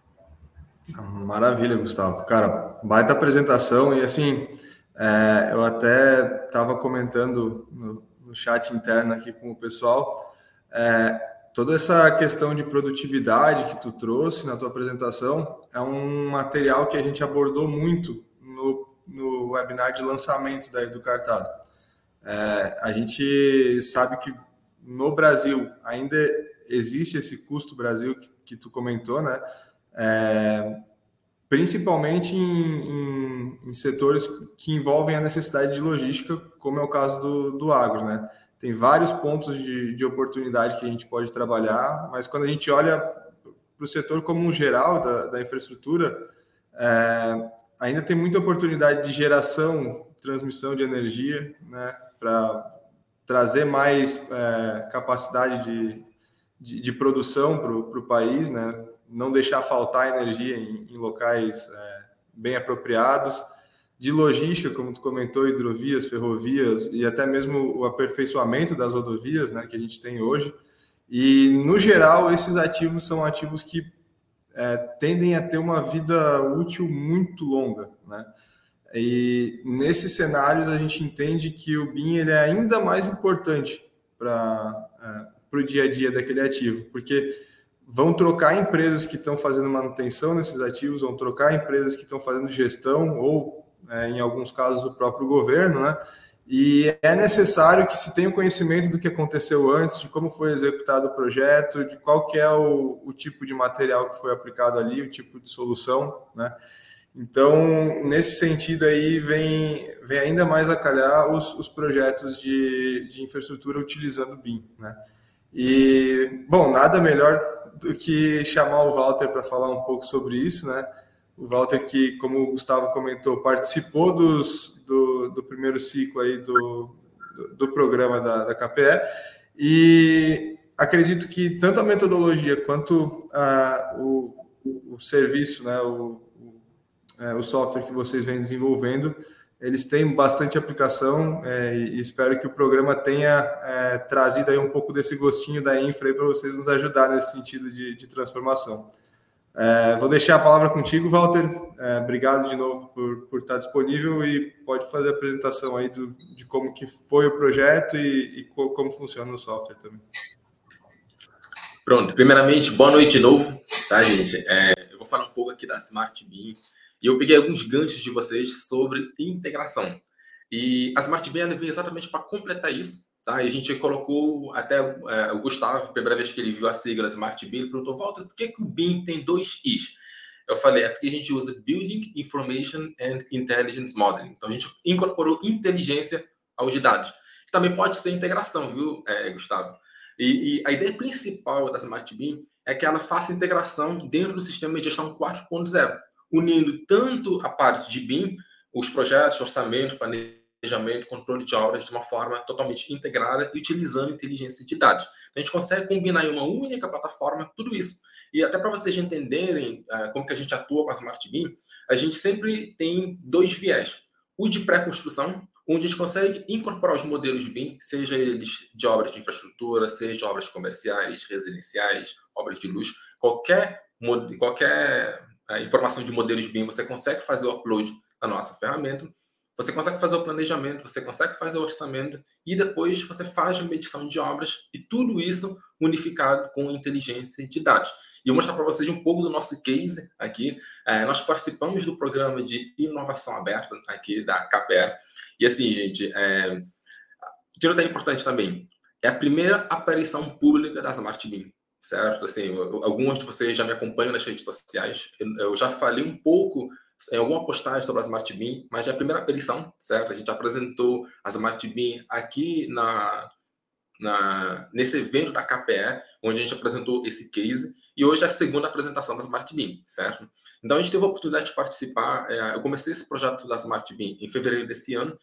Maravilha, Gustavo. Cara, baita apresentação e assim, é, eu até estava comentando no, no, chat interno aqui com o pessoal, é, toda essa questão de produtividade que tu trouxe na tua apresentação é um material que a gente abordou muito no, no webinar de lançamento da Educartado. É, a gente sabe que no Brasil ainda existe esse custo Brasil que, que tu comentou, né? É, principalmente em, em, em, setores que envolvem a necessidade de logística, como é o caso do, do agro, né? Tem vários pontos de, de oportunidade que a gente pode trabalhar, mas quando a gente olha para o setor como um geral da, da infraestrutura, é, ainda tem muita oportunidade de geração, transmissão de energia, né? Para trazer mais é, capacidade de, de, de produção para o país, né? não deixar faltar energia em, em locais é, bem apropriados, de logística, como tu comentou, hidrovias, ferrovias e até mesmo o aperfeiçoamento das rodovias né, que a gente tem hoje. E, no geral, esses ativos são ativos que é, tendem a ter uma vida útil muito longa. Né? E nesses cenários, a gente entende que o BIM ele é ainda mais importante para é, o dia a dia daquele ativo, porque vão trocar empresas que estão fazendo manutenção nesses ativos, vão trocar empresas que estão fazendo gestão ou, é, em alguns casos, o próprio governo, né? E é necessário que se tenha o conhecimento do que aconteceu antes, de como foi executado o projeto, de qual que é o, o tipo de material que foi aplicado ali, o tipo de solução, né? Então, nesse sentido aí, vem, vem ainda mais a calhar os, os projetos de, de infraestrutura utilizando BIM, né? E, bom, nada melhor do que chamar o Walter para falar um pouco sobre isso, né? O Walter que, como o Gustavo comentou, participou dos, do, do primeiro ciclo aí do, do, programa da, da KPE e acredito que tanto a metodologia quanto a, o, o serviço, né, o, o, é, o software que vocês vêm desenvolvendo, eles têm bastante aplicação é, e espero que o programa tenha é, trazido aí um pouco desse gostinho da infra para vocês nos ajudar nesse sentido de, de transformação. É, vou deixar a palavra contigo, Walter. É, obrigado de novo por, por estar disponível e pode fazer a apresentação aí do, de como que foi o projeto e, e como funciona o software também. Pronto, primeiramente, boa noite de novo, tá, gente? É, eu vou falar um pouco aqui da Smart Beam, e eu peguei alguns ganchos de vocês sobre integração. E a Smart BIM vem exatamente para completar isso. Tá? E a gente colocou até é, o Gustavo, primeira vez que ele viu a sigla Smart BIM, ele perguntou, Walter, por que, que o BIM tem dois Is? Eu falei, é porque a gente usa Building Information and Intelligence Modeling. Então a gente incorporou inteligência aos dados. Também pode ser integração, viu, é, Gustavo? E, e, a ideia principal da Smart BIM é que ela faça integração dentro do sistema de gestão 4.0 unindo tanto a parte de BIM, os projetos, orçamento, planejamento, controle de obras de uma forma totalmente integrada e utilizando inteligência de dados. Então, a gente consegue combinar em uma única plataforma tudo isso. E até para vocês entenderem uh, como que a gente atua com a Smart BIM, a gente sempre tem dois viés. O de pré-construção, onde a gente consegue incorporar os modelos BIM, seja eles de obras de infraestrutura, seja de obras comerciais, residenciais, obras de luz, qualquer, qualquer é, informação de modelos BIM, você consegue fazer o upload na nossa ferramenta, você consegue fazer o planejamento, você consegue fazer o orçamento e depois você faz a medição de obras e tudo isso unificado com inteligência de dados. E eu vou mostrar para vocês um pouco do nosso case aqui. É, nós participamos do programa de inovação aberta aqui da KPE. E assim, gente, é, que não é importante também, é a primeira aparição pública da Smart Beam, certo? Assim, alguns de vocês já me acompanham nas redes sociais. Eu, já falei um pouco em alguma postagem sobre a Smart Beam, mas é a primeira aparição, certo? A gente apresentou a Smart Beam aqui na, na, nesse evento da KPE, onde a gente apresentou esse case, e hoje é a segunda apresentação da Smart Beam, certo? Então a gente teve a oportunidade de participar. É, eu comecei esse projeto da Smart Beam em fevereiro desse ano.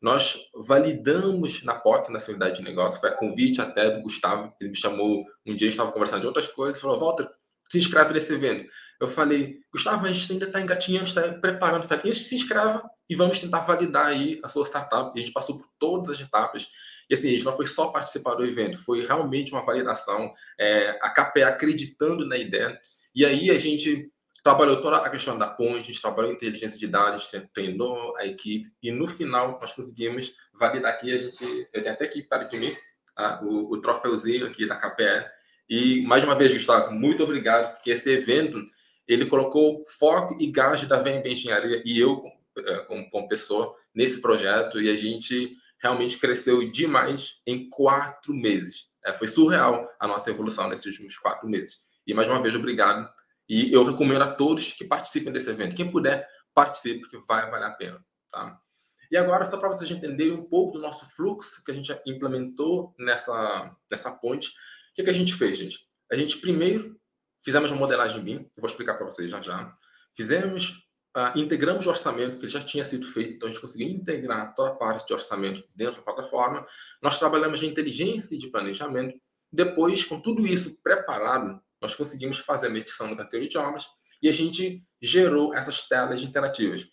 Nós validamos na POC, na unidade de negócio, foi a convite até do Gustavo, ele me chamou um dia, estava conversando de outras coisas, falou: Walter, se inscreve nesse evento. Eu falei, Gustavo, a gente ainda está engatinhando, está preparando. Eu falei, se inscreva e vamos tentar validar aí a sua startup. E a gente passou por todas as etapas. E assim, a gente não foi só participar do evento, foi realmente uma validação, é, a KPA acreditando na ideia. E aí a gente trabalhou toda a questão da ponte, a gente trabalhou inteligência de dados, treinou a equipe, e no final nós conseguimos validar aqui, a gente, eu tenho até aqui para de mim, tá? o, o troféuzinho aqui da KPE. E mais uma vez, Gustavo, muito obrigado, porque esse evento ele colocou foco e gás da VMB Engenharia e eu, como, como pessoa, nesse projeto, e a gente realmente cresceu demais em quatro meses. É, foi surreal a nossa evolução nesses últimos quatro meses. E mais uma vez, obrigado. E eu recomendo a todos que participem desse evento. Quem puder, participe, porque vai valer a pena. Tá? E agora, só para vocês entenderem um pouco do nosso fluxo que a gente implementou nessa, nessa ponte, o que, que a gente fez, gente? A gente primeiro Fizemos uma modelagem BIM, eu vou explicar para vocês já já. Fizemos, uh, integramos o orçamento, que já tinha sido feito, então a gente conseguiu integrar toda a parte de orçamento dentro da plataforma. Nós trabalhamos de inteligência de planejamento. Depois, com tudo isso preparado, nós conseguimos fazer a medição do canteiro de obras e a gente gerou essas telas interativas.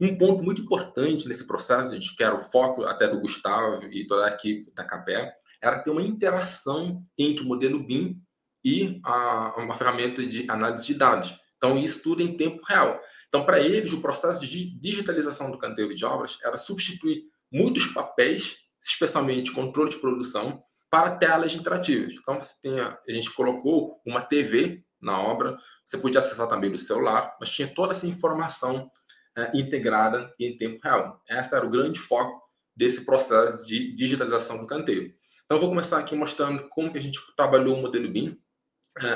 Um ponto muito importante nesse processo, gente, que era o foco até do Gustavo e toda a equipe da CAPE, era ter uma interação entre o modelo BIM e a, uma ferramenta de análise de dados. Então, isso tudo em tempo real. Então, para eles, o processo de digitalização do canteiro de obras era substituir muitos papéis, especialmente controle de produção, para telas interativas. Então, você tem a, a gente colocou uma TV na obra, você podia acessar também do celular, mas tinha toda essa informação é, integrada em tempo real. Esse era o grande foco desse processo de digitalização do canteiro. Então, eu vou começar aqui mostrando como que a gente trabalhou o modelo BIM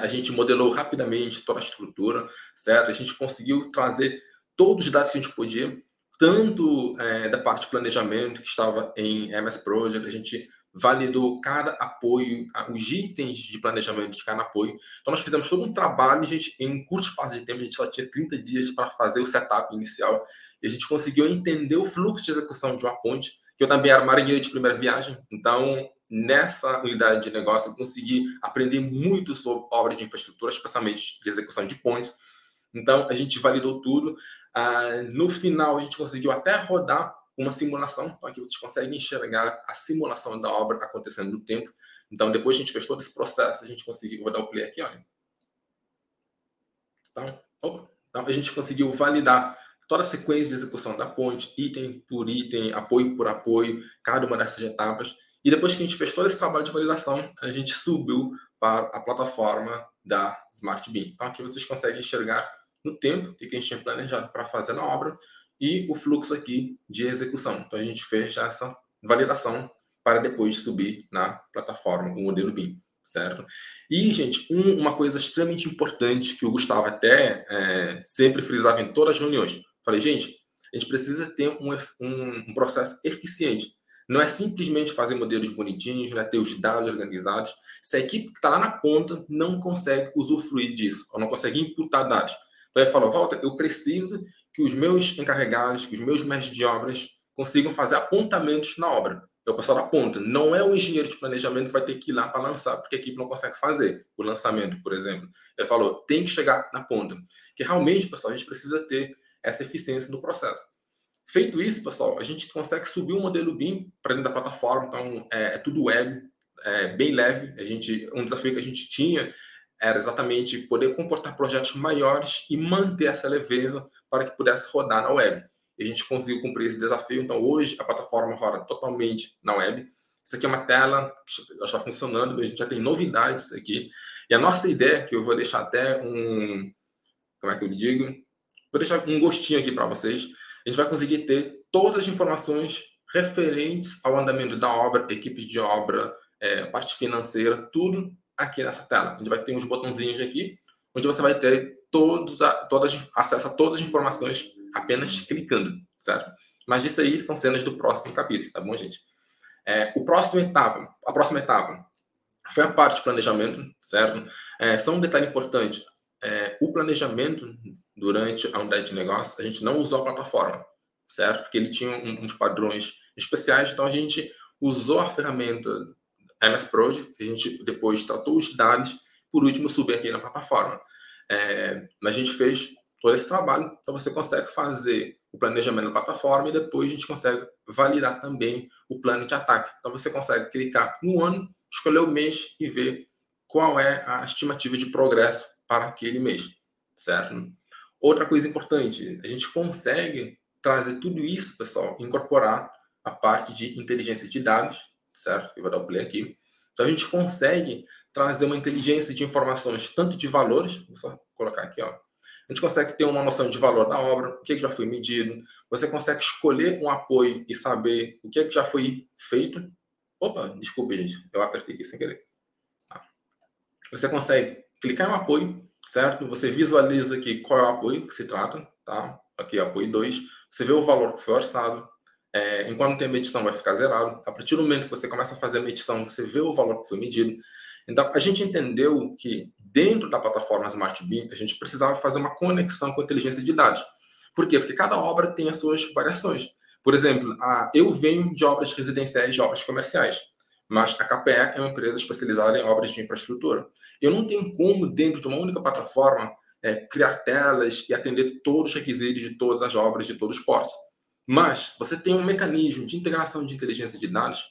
a gente modelou rapidamente toda a estrutura, certo? A gente conseguiu trazer todos os dados que a gente podia, tanto é, da parte de planejamento, que estava em MS Project, a gente validou cada apoio, os itens de planejamento de cada apoio. Então, nós fizemos todo um trabalho, gente, em curto espaço de tempo, a gente só tinha 30 dias para fazer o setup inicial, e a gente conseguiu entender o fluxo de execução de uma ponte, que eu também era marinheiro de primeira viagem, então nessa unidade de negócio, eu consegui aprender muito sobre obras de infraestrutura, especialmente de execução de pontes. Então, a gente validou tudo. Ah, no final, a gente conseguiu até rodar uma simulação. Então, aqui vocês conseguem enxergar a simulação da obra acontecendo no tempo. Então, depois a gente fez todo esse processo, a gente conseguiu. Vou dar o play aqui, olha. Então, opa, então a gente conseguiu validar toda a sequência de execução da ponte, item por item, apoio por apoio, cada uma dessas etapas. E depois que a gente fez todo esse trabalho de validação, a gente subiu para a plataforma da Smart Beam. Então aqui vocês conseguem enxergar no tempo que a gente tinha planejado para fazer na obra e o fluxo aqui de execução. Então a gente já essa validação para depois subir na plataforma, o modelo BIM, certo? E, gente, um, uma coisa extremamente importante que o Gustavo até é, sempre frisava em todas as reuniões. Falei, gente, a gente precisa ter um, um, um processo eficiente. Não é simplesmente fazer modelos bonitinhos, né, ter os dados organizados. Se a equipe que está lá na ponta não consegue usufruir disso, ou não consegue imputar dados, então ele fala, volta, eu preciso que os meus encarregados, que os meus mestres de obras consigam fazer apontamentos na obra. É o pessoal da ponta. Não é o engenheiro de planejamento que vai ter que ir lá para lançar, porque a equipe não consegue fazer o lançamento, por exemplo. Ele falou, tem que chegar na ponta. Que realmente, pessoal, a gente precisa ter essa eficiência do processo. Feito isso, pessoal, a gente consegue subir o modelo BIM para dentro da plataforma. Então, é, é tudo web, é bem leve. A gente, um desafio que a gente tinha era exatamente poder comportar projetos maiores e manter essa leveza para que pudesse rodar na web. E a gente conseguiu cumprir esse desafio. Então, hoje, a plataforma roda totalmente na web. Isso aqui é uma tela que já está funcionando, a gente já tem novidades aqui. E a nossa ideia, que eu vou deixar até um. Como é que eu digo? Vou deixar um gostinho aqui para vocês a gente vai conseguir ter todas as informações referentes ao andamento da obra, equipes de obra, é, parte financeira, tudo aqui nessa tela. A gente vai ter uns botãozinhos aqui, onde você vai ter todos a, todas, acesso a todas as informações apenas clicando, certo? Mas isso aí são cenas do próximo capítulo, tá bom, gente? É, o próximo etapa, a próxima etapa foi a parte de planejamento, certo? É, só um detalhe importante, é, o planejamento durante a unidade de negócio, a gente não usou a plataforma, certo? Porque ele tinha um, uns padrões especiais, então a gente usou a ferramenta MS Project, a gente depois tratou os dados, por último subir aqui na plataforma. É, a gente fez todo esse trabalho, então você consegue fazer o planejamento na plataforma e depois a gente consegue validar também o plano de ataque. Então você consegue clicar no ano, escolher o mês e ver qual é a estimativa de progresso para aquele mês, certo? Outra coisa importante, a gente consegue trazer tudo isso, pessoal, incorporar a parte de inteligência de dados, certo? Eu vou dar o play aqui. Então a gente consegue trazer uma inteligência de informações, tanto de valores, vou só colocar aqui, ó. A gente consegue ter uma noção de valor da obra, o que, já foi medido. Você consegue escolher um apoio e saber o que, já foi feito. Opa, desculpe, gente, eu apertei aqui sem querer. Tá. Você consegue clicar em um apoio, certo? Você visualiza aqui qual é o apoio que se trata, tá? Aqui, apoio 2. Você vê o valor que foi orçado. É, enquanto tem medição, vai ficar zerado. A partir do momento que você começa a fazer a medição, você vê o valor que foi medido. Então, a gente entendeu que dentro da plataforma Smart Beam, a gente precisava fazer uma conexão com a inteligência de dados. Por quê? Porque cada obra tem as suas variações. Por exemplo, a, eu venho de obras residenciais e obras comerciais mas a KPE é uma empresa especializada em obras de infraestrutura. Eu não tenho como, dentro de uma única plataforma, é, criar telas e atender todos os requisitos de todas as obras, de todos os portos. Mas, se você tem um mecanismo de integração de inteligência de dados,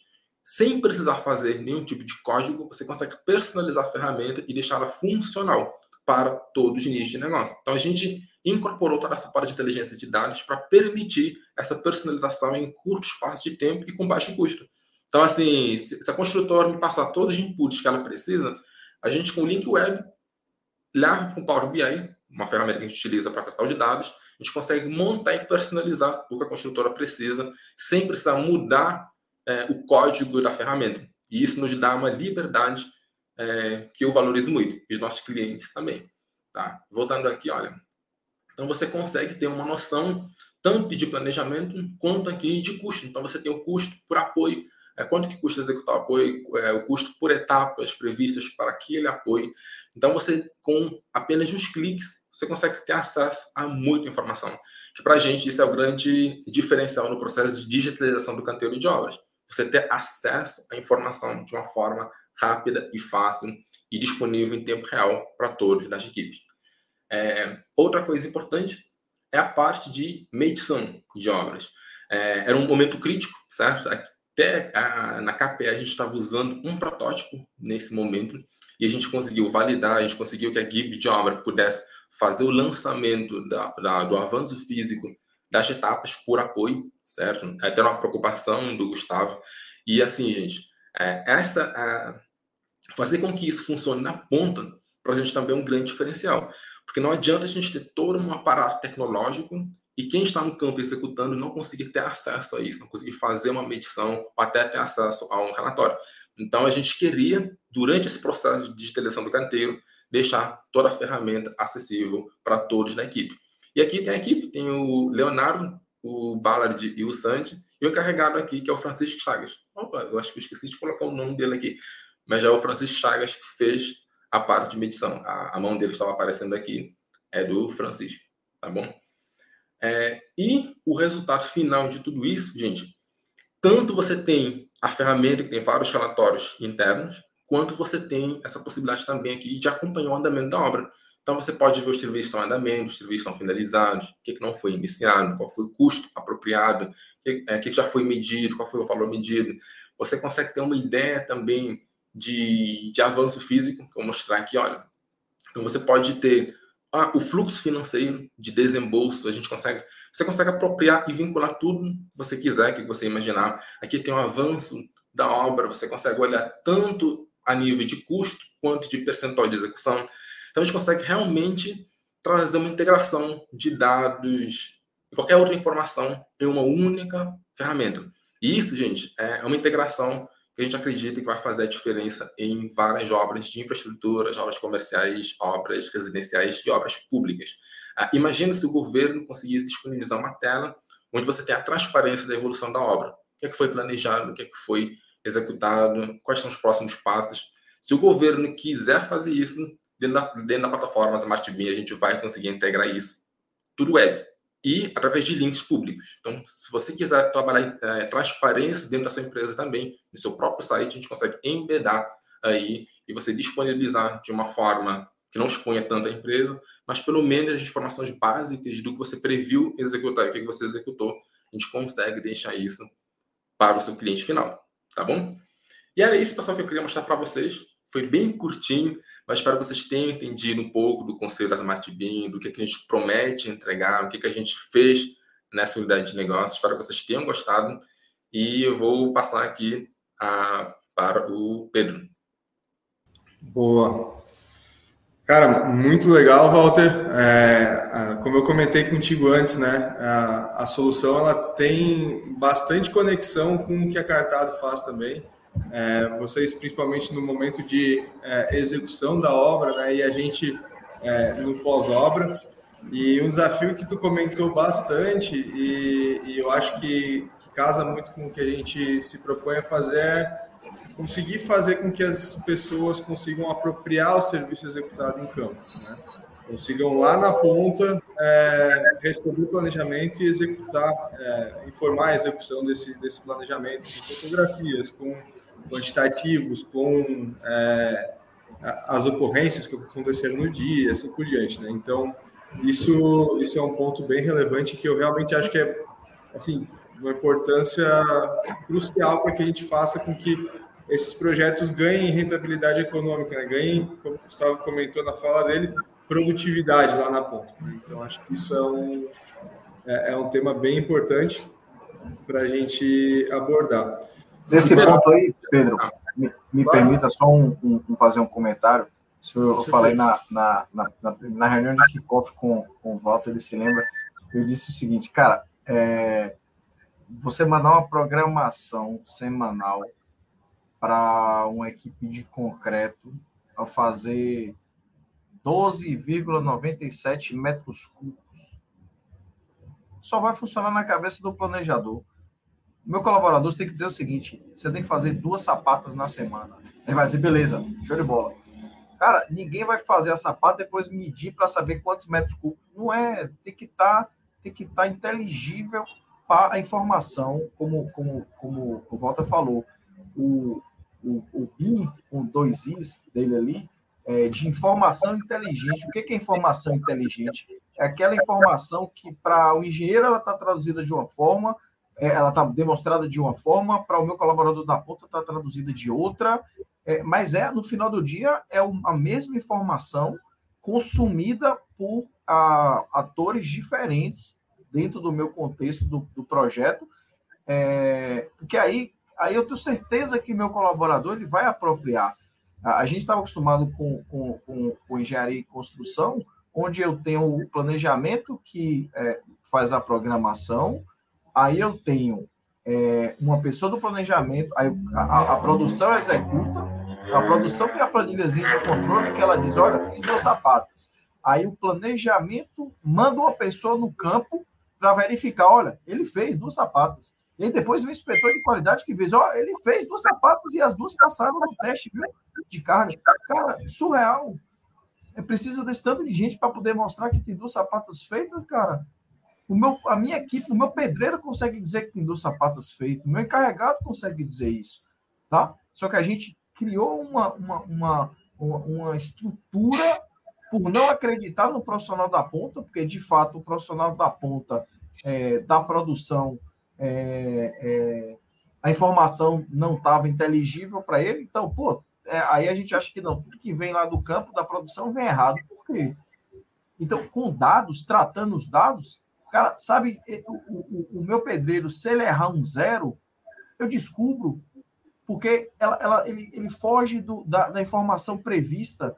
sem precisar fazer nenhum tipo de código, você consegue personalizar a ferramenta e deixá-la funcional para todos os nichos de negócio. Então, a gente incorporou toda essa parte de inteligência de dados para permitir essa personalização em curto espaço de tempo e com baixo custo. Então, assim, se a construtora me passar todos os inputs que ela precisa, a gente, com o link web, leva para o Power BI, uma ferramenta que a gente utiliza para tratar os dados, a gente consegue montar e personalizar o que a construtora precisa, sem precisar mudar é, o código da ferramenta. E isso nos dá uma liberdade é, que eu valorizo muito, e os nossos clientes também. Tá? Voltando aqui, olha. Então, você consegue ter uma noção tanto de planejamento quanto aqui de custo. Então, você tem o custo por apoio é, quanto que custa executar o apoio, é, o custo por etapas previstas para aquele apoio. Então, você, com apenas uns cliques, você consegue ter acesso a muita informação. Que para a gente isso é o grande diferencial no processo de digitalização do canteiro de obras. Você ter acesso à informação de uma forma rápida e fácil e disponível em tempo real para todos das equipes. É, outra coisa importante é a parte de medição de obras. É, era um momento crítico, certo? Até a, na KPE a gente estava usando um protótipo nesse momento e a gente conseguiu validar, a gente conseguiu que a equipe de obra pudesse fazer o lançamento da, da, do avanço físico das etapas por apoio, certo? Até uma preocupação do Gustavo. E assim, gente, é, essa é, fazer com que isso funcione na ponta para a gente também é um grande diferencial. Porque não adianta a gente ter todo um aparato tecnológico e quem está no campo executando não conseguir ter acesso a isso, não conseguir fazer uma medição ou até ter acesso a um relatório. Então, a gente queria, durante esse processo de digitalização do canteiro, deixar toda a ferramenta acessível para todos na equipe. E aqui tem a equipe, tem o Leonardo, o Ballard e o Sandy, e o encarregado aqui, que é o Francisco Chagas. Opa, eu acho que esqueci de colocar o nome dele aqui, mas já é o Francisco Chagas que fez a parte de medição. A, a mão dele estava aparecendo aqui, é do Francisco, tá bom? É, e o resultado final de tudo isso, gente, tanto você tem a ferramenta que tem vários relatórios internos, quanto você tem essa possibilidade também aqui de acompanhar o andamento da obra. Então você pode ver os serviços estão em andamento, os serviços estão finalizados, o que, que não foi iniciado, qual foi o custo apropriado, o que, é, que já foi medido, qual foi o valor medido. Você consegue ter uma ideia também de, de avanço físico, que eu vou mostrar aqui, olha. Então você pode ter ah, o fluxo financeiro de desembolso, a gente consegue, você consegue apropriar e vincular tudo que você quiser, que você imaginar. Aqui tem um avanço da obra, você consegue olhar tanto a nível de custo quanto de percentual de execução. Então a gente consegue realmente trazer uma integração de dados e qualquer outra informação em uma única ferramenta. E isso, gente, é uma integração que a gente acredita que vai fazer a diferença em várias obras de infraestrutura, obras comerciais, obras residenciais e obras públicas. Ah, imagina se o governo conseguisse disponibilizar uma tela onde você tem a transparência da evolução da obra. O que é que foi planejado, o que é que foi executado, quais são os próximos passos. Se o governo quiser fazer isso, dentro da, dentro da plataforma Smart Beam, a gente vai conseguir integrar isso tudo web e através de links públicos. Então, se você quiser trabalhar é, transparência dentro da sua empresa também, no seu próprio site, a gente consegue embedar aí e você disponibilizar de uma forma que não exponha tanto a empresa, mas pelo menos as informações básicas do que você previu executar o que você executou, a gente consegue deixar isso para o seu cliente final, tá bom? E era isso, pessoal, que eu queria mostrar para vocês. Foi bem curtinho, mas espero que vocês tenham entendido um pouco do conselho da Smart Beam, do que, a gente promete entregar, o que, que a gente fez nessa unidade de negócio. Espero que vocês tenham gostado e eu vou passar aqui a, para o Pedro. Boa. Cara, muito legal, Walter. É, como eu comentei contigo antes, né, a, a, solução ela tem bastante conexão com o que a Cartado faz também é, vocês principalmente no momento de é, execução da obra, né, e a gente é, no pós-obra. E um desafio que tu comentou bastante, e, e eu acho que, que, casa muito com o que a gente se propõe a fazer, é conseguir fazer com que as pessoas consigam apropriar o serviço executado em campo. Né? Consigam lá na ponta é, receber o planejamento e executar, é, informar a execução desse, desse planejamento com fotografias, com quantitativos, com é, as ocorrências que aconteceram no dia, assim por diante, né? Então, isso, isso é um ponto bem relevante que eu realmente acho que é, assim, uma importância crucial para que a gente faça com que esses projetos ganhem rentabilidade econômica, né? ganhem, como o Gustavo comentou na fala dele, produtividade lá na ponta. Né? Então, acho que isso é um, é, é um tema bem importante para a gente abordar. Nesse ponto aí, Pedro, me, me permita só um, um, um, fazer um comentário. Isso eu falei na, na, na, na reunião de kickoff com, com o Walter, ele se lembra. Eu disse o seguinte, cara, é, você mandar uma programação semanal para uma equipe de concreto a fazer 12,97 metros cúbicos só vai funcionar na cabeça do planejador meu colaborador tem que dizer o seguinte: você tem que fazer duas sapatas na semana. Ele vai dizer, beleza, show de bola. Cara, ninguém vai fazer a sapata depois medir para saber quantos metros cúbicos. Não é, tem que estar tá, tem que estar tá inteligível para a informação, como, como, como o Walter falou. O, o, o BIM, com dois Is dele ali, é de informação inteligente. O que é informação inteligente? É aquela informação que, para o engenheiro, ela está traduzida de uma forma, ela está demonstrada de uma forma, para o meu colaborador da ponta está traduzida de outra, é, mas é no final do dia é a mesma informação consumida por a, atores diferentes dentro do meu contexto do, do projeto, é, porque aí, aí eu tenho certeza que meu colaborador ele vai apropriar. A, a gente estava acostumado com, com, com, com, engenharia e construção, onde eu tenho o planejamento que é, faz a programação, aí eu tenho é, uma pessoa do planejamento, aí a, a, produção executa, a produção tem a planilhazinha de controle que ela diz, olha, fiz meus sapatos. Aí o planejamento manda uma pessoa no campo para verificar, olha, ele fez duas sapatas. E depois o inspetor de qualidade que fez, olha, ele fez duas sapatas e as duas passaram no teste, viu? De carga. Cara, surreal. É precisa desse tanto de gente para poder mostrar que tem duas sapatas feitas, cara. O meu, a minha equipe, o meu pedreiro consegue dizer que tem duas sapatas feitas, o meu encarregado consegue dizer isso, tá? Só que a gente criou uma, uma, uma, uma, uma estrutura por não acreditar no profissional da ponta, porque de fato o profissional da ponta é, da produção, é, é, a informação não estava inteligível para ele, então, pô, é, aí a gente acha que não, tudo que vem lá do campo da produção vem errado. Por quê? Então, com dados, tratando os dados, cara, sabe, o, o, o meu pedreiro, se ele errar um zero, eu descubro, porque ela, ela, ele, ele foge do, da, da informação prevista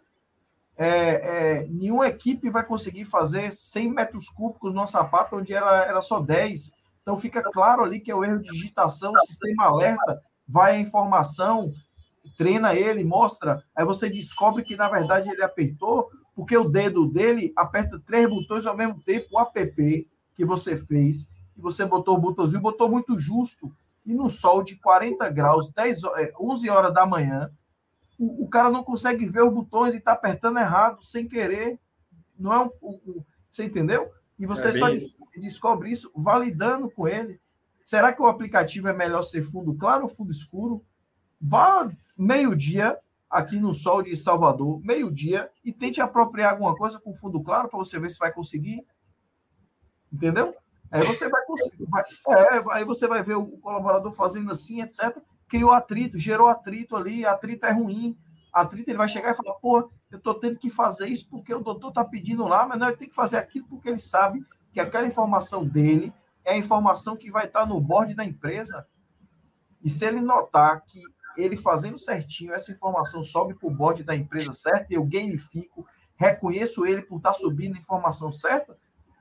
é, é, nenhuma equipe vai conseguir fazer 100 metros cúbicos no sapato, onde era, era só 10. Então fica claro ali que é o erro de digitação, o sistema alerta, vai a informação, treina ele, mostra, aí você descobre que na verdade ele apertou, porque o dedo dele aperta três botões ao mesmo tempo, o app que você fez, que você botou o botãozinho, botou muito justo, e no sol de 40 graus, 10, 11 horas da manhã, o, o cara não consegue ver os botões e está apertando errado, sem querer. Não é um, um você entendeu? E você é só isso. descobre isso validando com ele. Será que o aplicativo é melhor ser fundo claro ou fundo escuro? Vá meio-dia aqui no sol de Salvador, meio-dia, e tente apropriar alguma coisa com fundo claro para você ver se vai conseguir. Entendeu? Aí você vai. Vai, é, aí você vai ver o colaborador fazendo assim, etc criou atrito, gerou atrito ali, atrito é ruim. Atrito ele vai chegar e falar, pô, eu estou tendo que fazer isso porque o doutor está pedindo lá, mas não, ele tem que fazer aquilo porque ele sabe que aquela informação dele é a informação que vai estar no board da empresa. E se ele notar que ele fazendo certinho, essa informação sobe para o board da empresa certa, eu gamifico, reconheço ele por estar subindo a informação certa,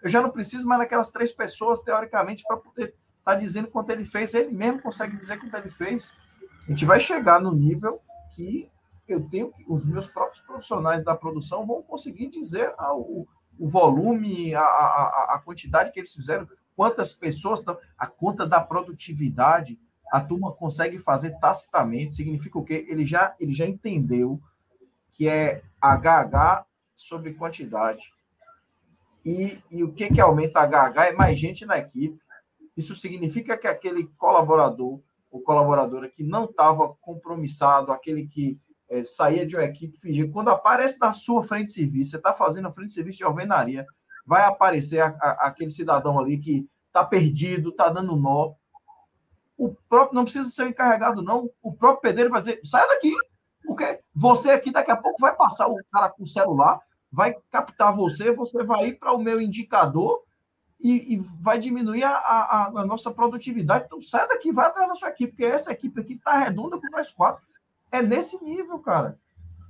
eu já não preciso mais daquelas três pessoas, teoricamente, para poder está dizendo quanto ele fez, ele mesmo consegue dizer quanto ele fez. A gente vai chegar no nível que eu tenho, os meus próprios profissionais da produção vão conseguir dizer o, o volume, a, a, a quantidade que eles fizeram, quantas pessoas estão, a conta da produtividade, a turma consegue fazer tacitamente, significa o quê? Ele já, ele já entendeu que é HH sobre quantidade. E, e o que, que aumenta HH é mais gente na equipe. Isso significa que aquele colaborador ou colaboradora que não estava compromissado, aquele que é, saía de uma equipe, fingia, quando aparece na sua frente de serviço, você está fazendo a frente de serviço de alvenaria, vai aparecer a, a, aquele cidadão ali que está perdido, está dando nó. O próprio, não precisa ser o encarregado, não. O próprio pedreiro vai dizer: sai daqui, porque você aqui daqui a pouco vai passar o cara com o celular, vai captar você, você vai ir para o meu indicador e, e vai diminuir a, a, a, nossa produtividade. Então, sai daqui, vai atrás da sua equipe, porque essa equipe aqui está redonda com nós quatro. É nesse nível, cara.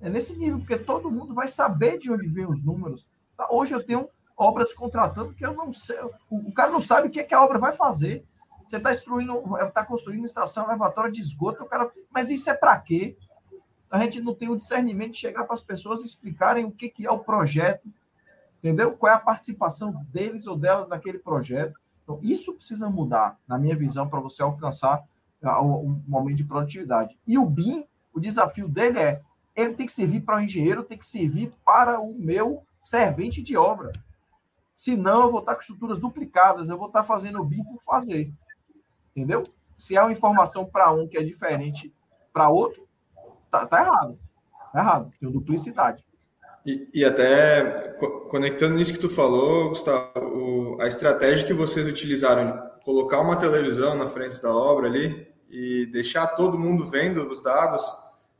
É nesse nível, porque todo mundo vai saber de onde vem os números. Tá, hoje eu tenho obras contratando que eu não sei. O, o cara não sabe o que, é que a obra vai fazer. Você está está construindo estação elevatória de esgoto, o cara. Mas isso é para quê? A gente não tem o discernimento de chegar para as pessoas explicarem o que, que é o projeto, entendeu? Qual é a participação deles ou delas naquele projeto. Então, isso precisa mudar, na minha visão, para você alcançar ah, um momento de produtividade. E o BIM, o desafio dele é, ele tem que servir para o engenheiro, tem que servir para o meu servente de obra. Senão, eu vou estar com estruturas duplicadas, eu vou estar fazendo o BIM por fazer. Entendeu? Se é uma informação para um que é diferente para outro, tá, tá errado. Tá errado, tem duplicidade. E, e, até conectando nisso que tu falou, Gustavo, o, a estratégia que vocês utilizaram de colocar uma televisão na frente da obra ali e deixar todo mundo vendo os dados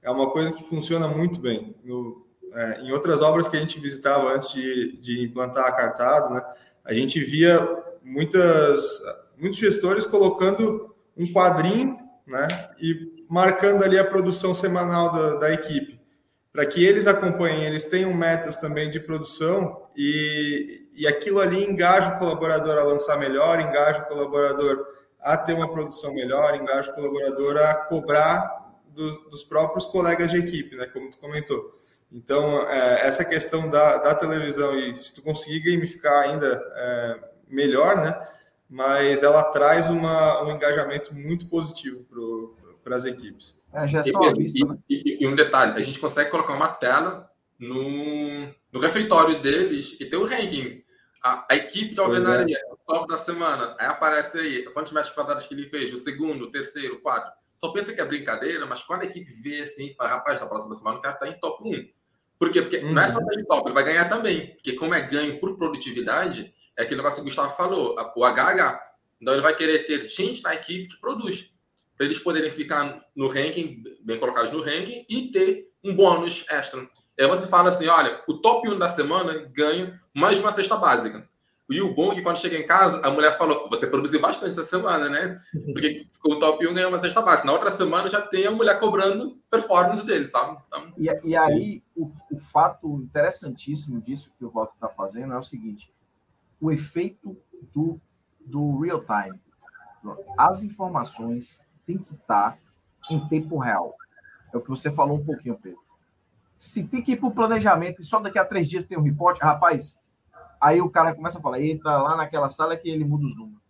é uma coisa que funciona muito bem. No, é, em outras obras que a gente visitava antes de, de implantar a cartado, né, a gente via muitas, muitos gestores colocando um quadrinho né, e marcando ali a produção semanal da, da equipe para que eles acompanhem, eles tenham metas também de produção e, e aquilo ali engaja o colaborador a lançar melhor, engaja o colaborador a ter uma produção melhor, engaja o colaborador a cobrar do, dos próprios colegas de equipe, né, como tu comentou. Então, é, essa questão da, da, televisão, e se tu conseguir gamificar ainda é, melhor, né, mas ela traz uma, um engajamento muito positivo para as equipes. É, já é só e, vista, né? e, e, um detalhe, a gente consegue colocar uma tela no, no refeitório deles e ter o ranking. A, a equipe de alvenaria, é. o top da semana, aí aparece aí quantos metros quadrados que ele fez, o segundo, o terceiro, o quarto. Só pensa que é brincadeira, mas quando a equipe vê assim, fala, rapaz, na próxima semana o cara tá em top 1. Por quê? Porque uhum. não é só de top, ele vai ganhar também. Porque como é ganho por produtividade, é aquele negócio que o Gustavo falou, o HH. Então ele vai querer ter gente na equipe que produz. Para eles poderem ficar no ranking, bem colocados no ranking, e ter um bônus extra. Aí você fala assim: olha, o top 1 da semana ganha mais uma cesta básica. E o bom é que quando chega em casa, a mulher falou: você produziu bastante essa semana, né? Porque ficou o top 1 ganhou uma cesta básica. Na outra semana já tem a mulher cobrando performance dele, sabe? Então, e, e aí, o, o, fato interessantíssimo disso que o Walter está fazendo é o seguinte: o efeito do, do real time. As informações têm que estar em tempo real. É o que você falou um pouquinho, Pedro se tem que ir para o planejamento e só daqui a três dias tem um reporte, rapaz, aí o cara começa a falar, eita, lá naquela sala que ele muda os números.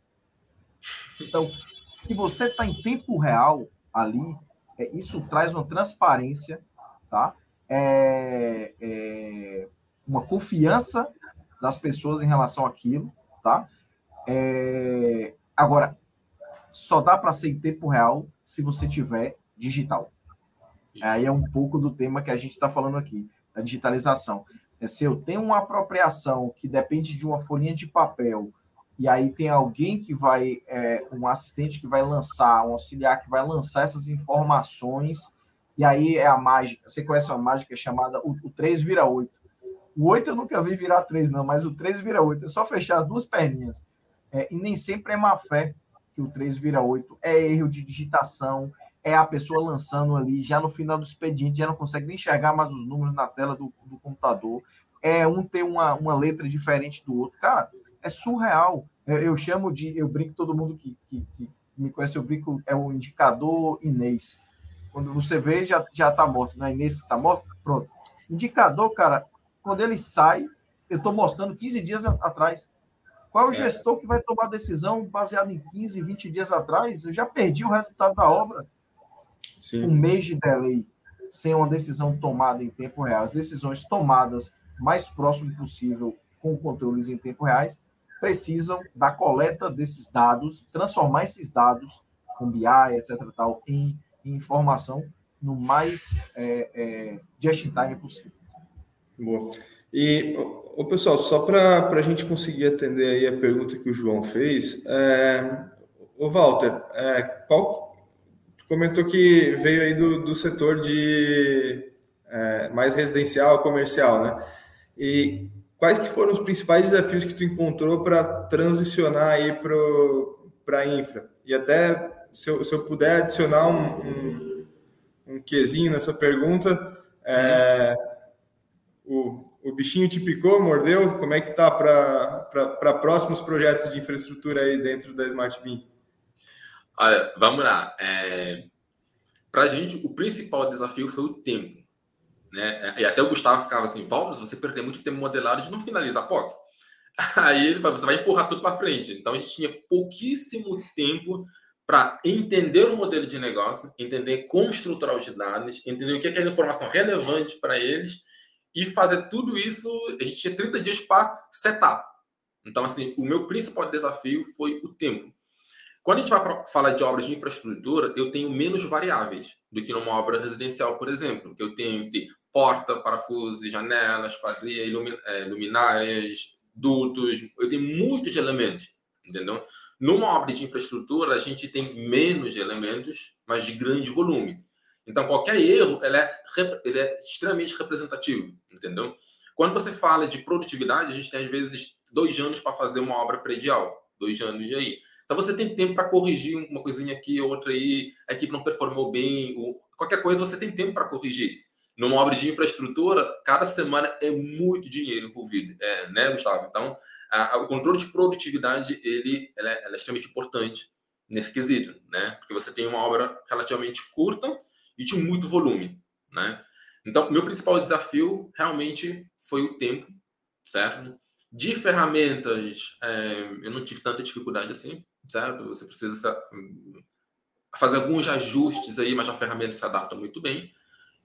Então, se você está em tempo real ali, é, isso traz uma transparência, tá? É, é, uma confiança das pessoas em relação àquilo, tá? É, agora, só dá para ser em tempo real se você tiver digital. Aí é um pouco do tema que a gente está falando aqui, da digitalização. É se eu tenho uma apropriação que depende de uma folhinha de papel, e aí tem alguém que vai, é, um assistente que vai lançar, um auxiliar que vai lançar essas informações, e aí é a mágica. Você conhece uma mágica chamada o, o 3 vira 8. O 8 eu nunca vi virar 3, não, mas o 3 vira 8. É só fechar as duas perninhas. É, e nem sempre é má fé que o 3 vira 8. É erro de digitação, é a pessoa lançando ali, já no final do expediente, já não consegue nem enxergar mais os números na tela do, do computador. É um ter uma, uma letra diferente do outro. Cara, é surreal. Eu, eu chamo de, eu brinco, todo mundo que, que, que, me conhece, eu brinco, é o indicador Inês. Quando você vê, já, já tá morto, não é Inês que tá morto? Pronto. Indicador, cara, quando ele sai, eu estou mostrando 15 dias atrás. Qual é o é. gestor que vai tomar decisão baseado em 15, 20 dias atrás? Eu já perdi o resultado da obra. Sim. um mês de delay sem uma decisão tomada em tempo real, as decisões tomadas mais próximo possível com controles em tempo reais, precisam da coleta desses dados, transformar esses dados com BI, etc. Tal, em, em informação no mais é, é, just in time possível. Boa. E, o pessoal, só para a gente conseguir atender aí a pergunta que o João fez, é, Walter, é, qual comentou que veio aí do, do setor de é, mais residencial, comercial, né? E quais que foram os principais desafios que tu encontrou para transicionar aí para a infra? E até, se eu, se eu puder adicionar um, um, um quesinho nessa pergunta, é, o, o bichinho te picou, mordeu? Como é que tá para próximos projetos de infraestrutura aí dentro da Smart Beam? Olha, vamos lá. É, Para a gente, o principal desafio foi o tempo. Né? E até o Gustavo ficava assim, Valves, você perdeu muito tempo modelado de não finalizar a POC. Aí ele falou, você vai empurrar tudo para frente. Então a gente tinha pouquíssimo tempo para entender o modelo de negócio, entender como estruturar os dados, entender o que é aquela informação relevante para eles e fazer tudo isso. A gente tinha 30 dias para setar. Então, assim, o meu principal desafio foi o tempo. Quando a gente vai falar de obras de infraestrutura, eu tenho menos variáveis do que numa obra residencial, por exemplo. Eu tenho que ter porta, parafusos, janelas, quadrilha, é, luminárias, dutos. Eu tenho muitos elementos, entendeu? Numa obra de infraestrutura, a gente tem menos elementos, mas de grande volume. Então, qualquer erro ele é, ele é extremamente representativo, entendeu? Quando você fala de produtividade, a gente tem, às vezes, dois anos para fazer uma obra predial. Dois anos e aí. Então você tem tempo para corrigir uma coisinha aqui, outra aí, a equipe não performou bem, qualquer coisa você tem tempo para corrigir. Numa obra de infraestrutura, cada semana é muito dinheiro envolvido, é, né, Gustavo? Então, a, a, o controle de produtividade ele, é, é extremamente importante nesse quesito, né? Porque você tem uma obra relativamente curta e de muito volume, né? Então, meu principal desafio realmente foi o tempo, certo? De ferramentas, é, eu não tive tanta dificuldade assim certo? Você precisa fazer alguns ajustes aí, mas a ferramenta se adapta muito bem.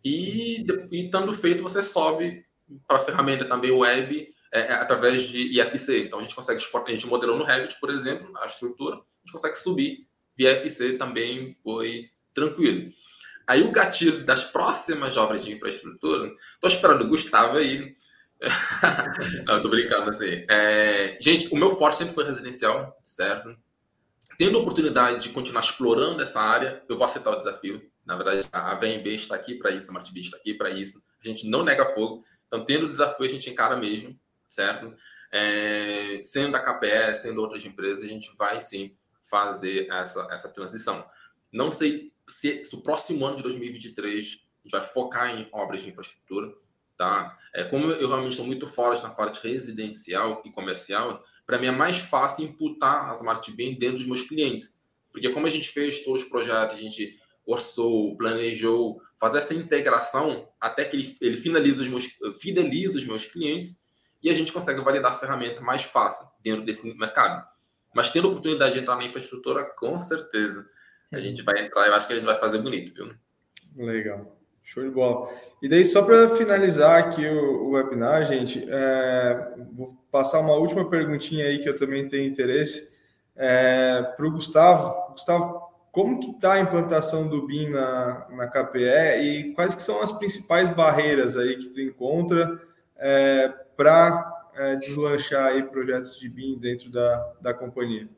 E, e estando feito, você sobe para a ferramenta também web é, é, através de IFC. Então, a gente consegue exportar, a gente modelou no Revit, por exemplo, a estrutura, a gente consegue subir via IFC também foi tranquilo. Aí o gatilho das próximas obras de infraestrutura, estou esperando o Gustavo aí. Não, tô brincando assim. É, gente, o meu forte sempre foi residencial, certo? Tendo a oportunidade de continuar explorando essa área, eu vou aceitar o desafio. Na verdade, a VMB está aqui para isso, a SmartB está aqui para isso. A gente não nega fogo. Então, tendo o desafio, a gente encara mesmo, certo? É, sendo da KPE, sendo outras empresas, a gente vai sim fazer essa, essa transição. Não sei se, se o próximo ano de 2023 a gente vai focar em obras de infraestrutura, tá? É, como eu realmente sou muito forte na parte residencial e comercial, para mim é mais fácil imputar as Smart Bin dentro dos meus clientes. Porque como a gente fez todos os projetos, a gente orçou, planejou, fazer essa integração até que ele, ele finaliza os meus, fideliza os meus clientes e a gente consegue validar a ferramenta mais fácil dentro desse mercado. Mas tendo a oportunidade de entrar na infraestrutura, com certeza a gente vai entrar. Eu acho que a gente vai fazer bonito, viu? Legal, show de bola. E daí, só para finalizar aqui o, o webinar, gente, é, vou passar uma última perguntinha aí que eu também tenho interesse é, para o Gustavo. Gustavo, como que está a implantação do BIM na, na KPE e quais que são as principais barreiras aí que tu encontra é, para é, deslanchar aí projetos de BIM dentro da, da companhia?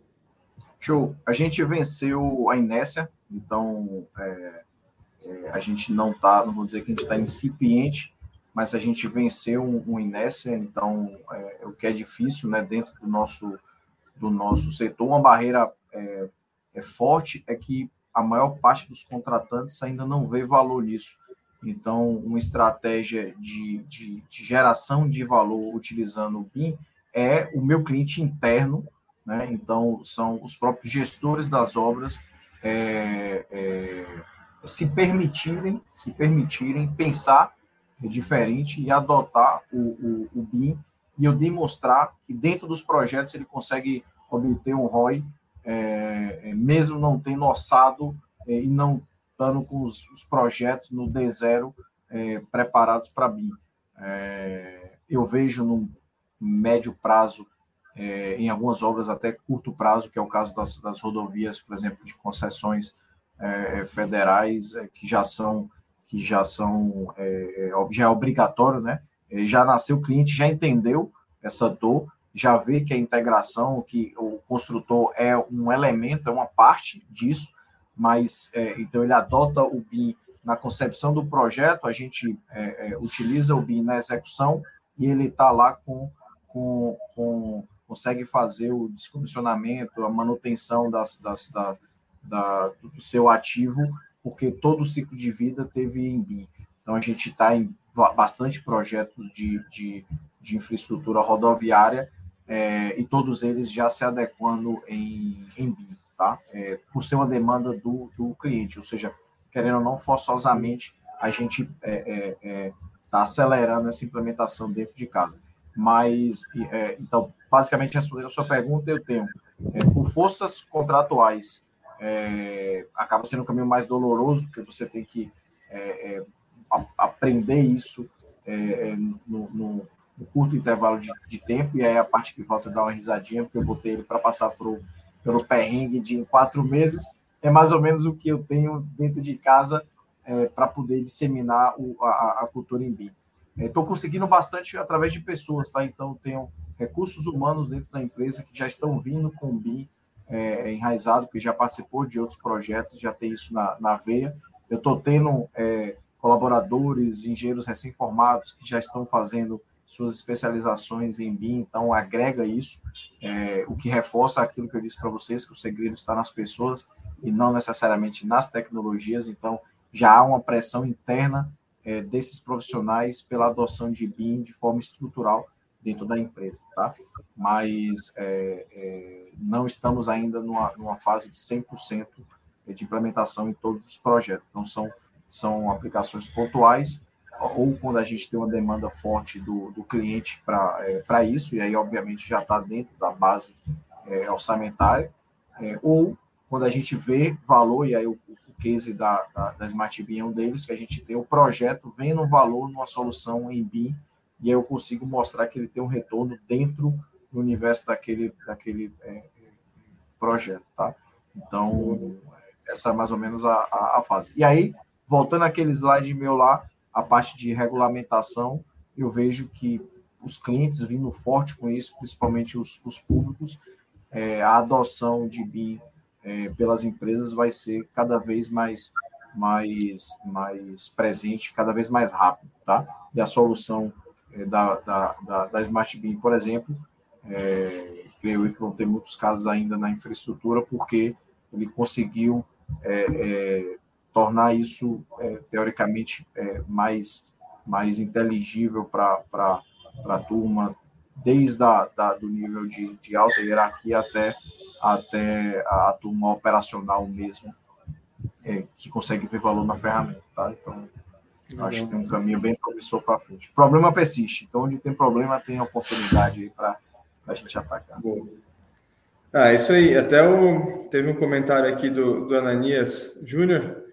Show. A gente venceu a inércia, então é, é, a gente não está, não vou dizer que a gente está incipiente, mas a gente venceu um, um inércia, então é, o que é difícil, né, dentro do nosso do nosso setor, uma barreira é, é forte é que a maior parte dos contratantes ainda não vê valor nisso. Então, uma estratégia de, de, de geração de valor utilizando o BIM é o meu cliente interno, né? Então, são os próprios gestores das obras é, é, se permitirem, se permitirem pensar diferente e adotar o, o, o BIM e eu demonstrar que dentro dos projetos ele consegue obter um ROI, é, é, mesmo não tendo orçado é, e não estando com os, os projetos no D0 é, preparados para BIM. É, eu vejo no médio prazo, é, em algumas obras até curto prazo, que é o caso das, das rodovias, por exemplo, de concessões é, federais, é, que já são que já são é, já é obrigatório, né? Já nasceu o cliente, já entendeu essa dor, já vê que a integração, que o construtor é um elemento, é uma parte disso, mas é, então ele adota o BIM na concepção do projeto, a gente é, é, utiliza o BIM na execução e ele está lá com, com, com, consegue fazer o descomissionamento, a manutenção das, das, da, do seu ativo, porque todo o ciclo de vida teve em BIM. Então a gente está em bastante projetos de, de, de infraestrutura rodoviária é, e todos eles já se adequando em, em BIM tá? É, por ser uma demanda do, do cliente, ou seja, querendo ou não, forçosamente a gente está é, é, é tá acelerando essa implementação dentro de casa. Mas, é, então, basicamente, respondendo a sua pergunta, eu tenho, por forças contratuais, acaba sendo um caminho mais doloroso, porque você tem que aprender isso no, no, no, curto intervalo de, de, tempo, e aí a parte que volta dar uma risadinha, porque eu botei ele para passar por pelo perrengue de quatro meses, é mais ou menos o que eu tenho dentro de casa é, para poder disseminar o, a, a, cultura em BIM. Estou é, conseguindo bastante através de pessoas, tá? Então, tenho recursos humanos dentro da empresa que já estão vindo com o BIM é, enraizado, que já participou de outros projetos, já tem isso na, na veia. Eu estou tendo é, colaboradores, engenheiros recém-formados que já estão fazendo suas especializações em BIM, então agrega isso, é, o que reforça aquilo que eu disse para vocês, que o segredo está nas pessoas e não necessariamente nas tecnologias, então já há uma pressão interna é, desses profissionais pela adoção de BIM de forma estrutural dentro da empresa, tá? Mas é, é não estamos ainda numa, numa fase de 100% de implementação em todos os projetos, então são, são aplicações pontuais, ou quando a gente tem uma demanda forte do, do cliente para é, isso, e aí, obviamente, já está dentro da base é, orçamentária, é, ou quando a gente vê valor, e aí o, o case da, da, da Smart BIM é um deles, que a gente tem o projeto vendo um valor numa solução em BIM, e aí eu consigo mostrar que ele tem um retorno dentro do universo daquele, daquele é, projeto, tá? Então, essa é mais ou menos a, a, a fase. E aí, voltando àquele slide meu lá, a parte de regulamentação, eu vejo que os clientes vindo forte com isso, principalmente os, os públicos, é, a adoção de BIM é, pelas empresas vai ser cada vez mais, mais, mais presente, cada vez mais rápido, tá? E a solução é, da, da, da, da, Smart BIM, por exemplo, é, creio que vão ter muitos casos ainda na infraestrutura, porque ele conseguiu é, é, tornar isso, é, teoricamente, mais, mais inteligível para a turma, desde a, da, do nível de, de alta hierarquia até, até a turma operacional mesmo, é, que consegue ver valor na ferramenta. Tá? Então, acho que tem um caminho bem promissor para frente. O problema persiste, então onde tem problema tem oportunidade para a gente atacar. Bom. Ah, isso aí. Até o, teve um comentário aqui do, do Ananias Júnior,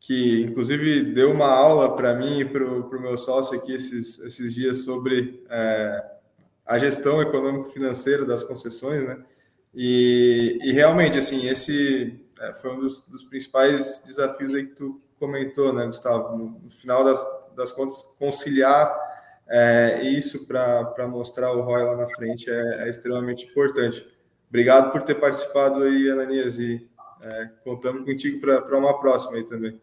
que inclusive deu uma aula para mim e para o meu sócio aqui esses, esses dias sobre é, a gestão econômico-financeira das concessões, né? E, e realmente, assim, esse é, foi um dos, dos, principais desafios aí que tu comentou, né, Gustavo? No, no final das, das contas, conciliar é, isso para mostrar o ROI lá na frente é, é, extremamente importante. Obrigado por ter participado aí, Ananias, e é, contamos contigo para uma próxima aí também.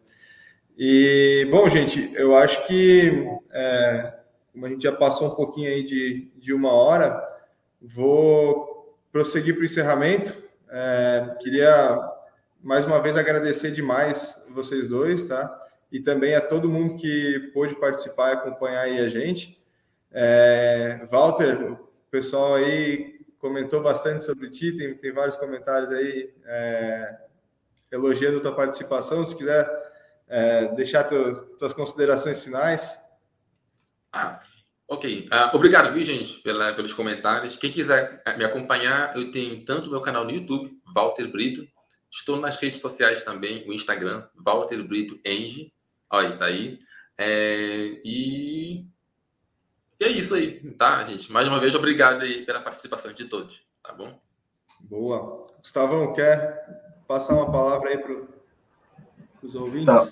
E, bom, gente, eu acho que é, como a gente já passou um pouquinho aí de, de uma hora, vou prosseguir para o encerramento. É, queria mais uma vez agradecer demais vocês dois, tá? E também a todo mundo que pôde participar e acompanhar aí a gente. É, Walter, o pessoal aí comentou bastante sobre ti, tem, tem vários comentários aí é, elogiando tua participação. Se quiser é, deixar tu, tuas considerações finais. Ah, ok. Uh, obrigado, viu, gente, pela, pelos comentários. Quem quiser eh, me acompanhar, eu tenho tanto meu canal no YouTube, Walter Brito. Estou nas redes sociais também, o Instagram, Walter Brito Eng. Olha, tá aí. É, e, e é isso aí, tá, gente? Mais uma vez, obrigado aí pela participação de todos, tá bom? Boa. Gustavão, quer passar uma palavra aí para os ouvintes? Tá.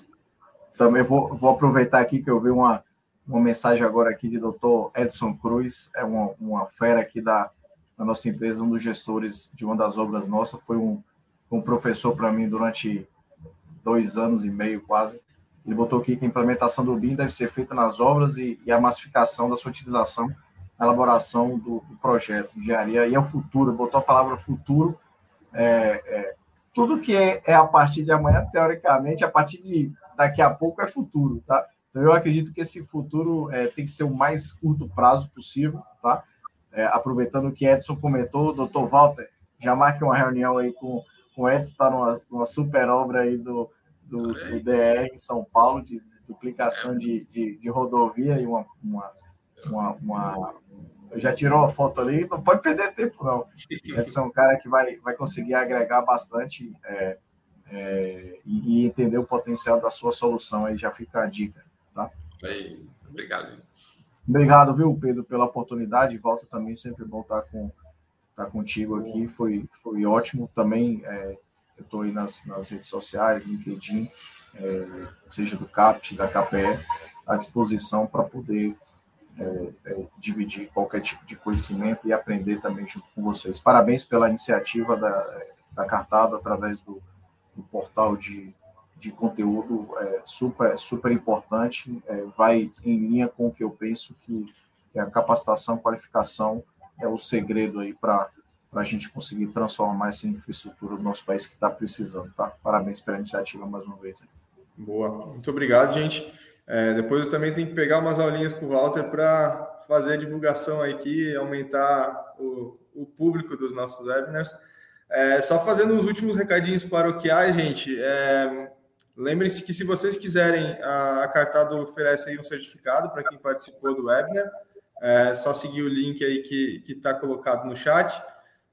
Também vou, vou aproveitar aqui que eu vi uma, uma mensagem agora aqui de doutor Edson Cruz, é uma, uma fera aqui da, da nossa empresa, um dos gestores de uma das obras nossas, foi um, um professor para mim durante dois anos e meio quase. Ele botou aqui que a implementação do BIM deve ser feita nas obras e, e a massificação da sua utilização na elaboração do, do projeto, engenharia, e é o futuro, botou a palavra futuro, é, é, tudo que é, é a partir de amanhã, teoricamente, a partir de daqui a pouco é futuro, tá? Então, eu acredito que esse futuro é, tem que ser o mais curto prazo possível, tá? É, aproveitando o que Edson comentou, doutor Walter, já marque uma reunião aí com, com o Edson, está numa, numa super obra aí do, do, do, DR em São Paulo, de, duplicação de, de, de, rodovia e uma, uma, uma, uma já tirou a foto ali, não pode perder tempo, não. Edson é um cara que vai, vai conseguir agregar bastante é, é, e, e, entender o potencial da sua solução, aí já fica a dica. Tá? Obrigado. Obrigado, viu, Pedro, pela oportunidade. Volta também, sempre bom estar, com, estar contigo aqui. Foi, foi ótimo. Também é, eu estou aí nas, nas redes sociais, LinkedIn, é, seja do CAPT, da KPE, à disposição para poder é, é, dividir qualquer tipo de conhecimento e aprender também junto com vocês. Parabéns pela iniciativa da, da Cartado através do, do portal de de conteúdo é, super, super importante, é, vai em linha com o que eu penso que, que a capacitação, qualificação é o segredo aí para a gente conseguir transformar essa infraestrutura do nosso país que está precisando, tá? Parabéns pela iniciativa mais uma vez. Boa, muito obrigado, gente. É, depois eu também tenho que pegar umas aulinhas com o Walter para fazer a divulgação aqui, aumentar o, o público dos nossos webinars. É, só fazendo os últimos recadinhos paroquiais, gente. Lembrem-se que se vocês quiserem, a Cartado oferece aí um certificado para quem participou do webinar. É só seguir o link aí que está colocado no chat.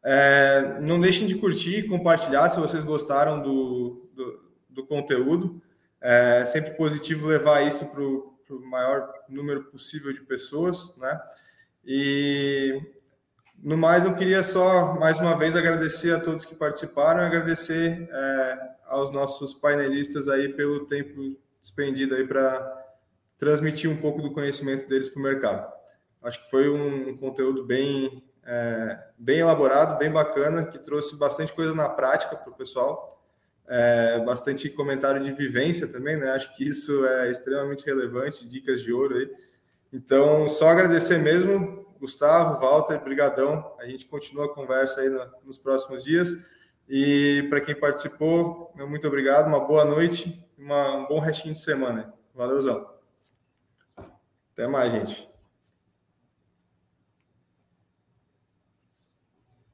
É, não deixem de curtir e compartilhar se vocês gostaram do, do, do conteúdo. É sempre positivo levar isso para o maior número possível de pessoas, né? E no mais, eu queria só mais uma vez agradecer a todos que participaram, agradecer é, aos nossos painelistas aí pelo tempo despendido aí para transmitir um pouco do conhecimento deles para o mercado. Acho que foi um conteúdo bem, é, bem elaborado, bem bacana, que trouxe bastante coisa na prática para o pessoal, é, bastante comentário de vivência também, né? Acho que isso é extremamente relevante, dicas de ouro aí. Então, só agradecer mesmo, Gustavo, Walter, brigadão. A gente continua a conversa aí no, nos próximos dias. E para quem participou, muito obrigado, uma boa noite, uma, um bom restinho de semana. Valeuzão. Até mais, gente.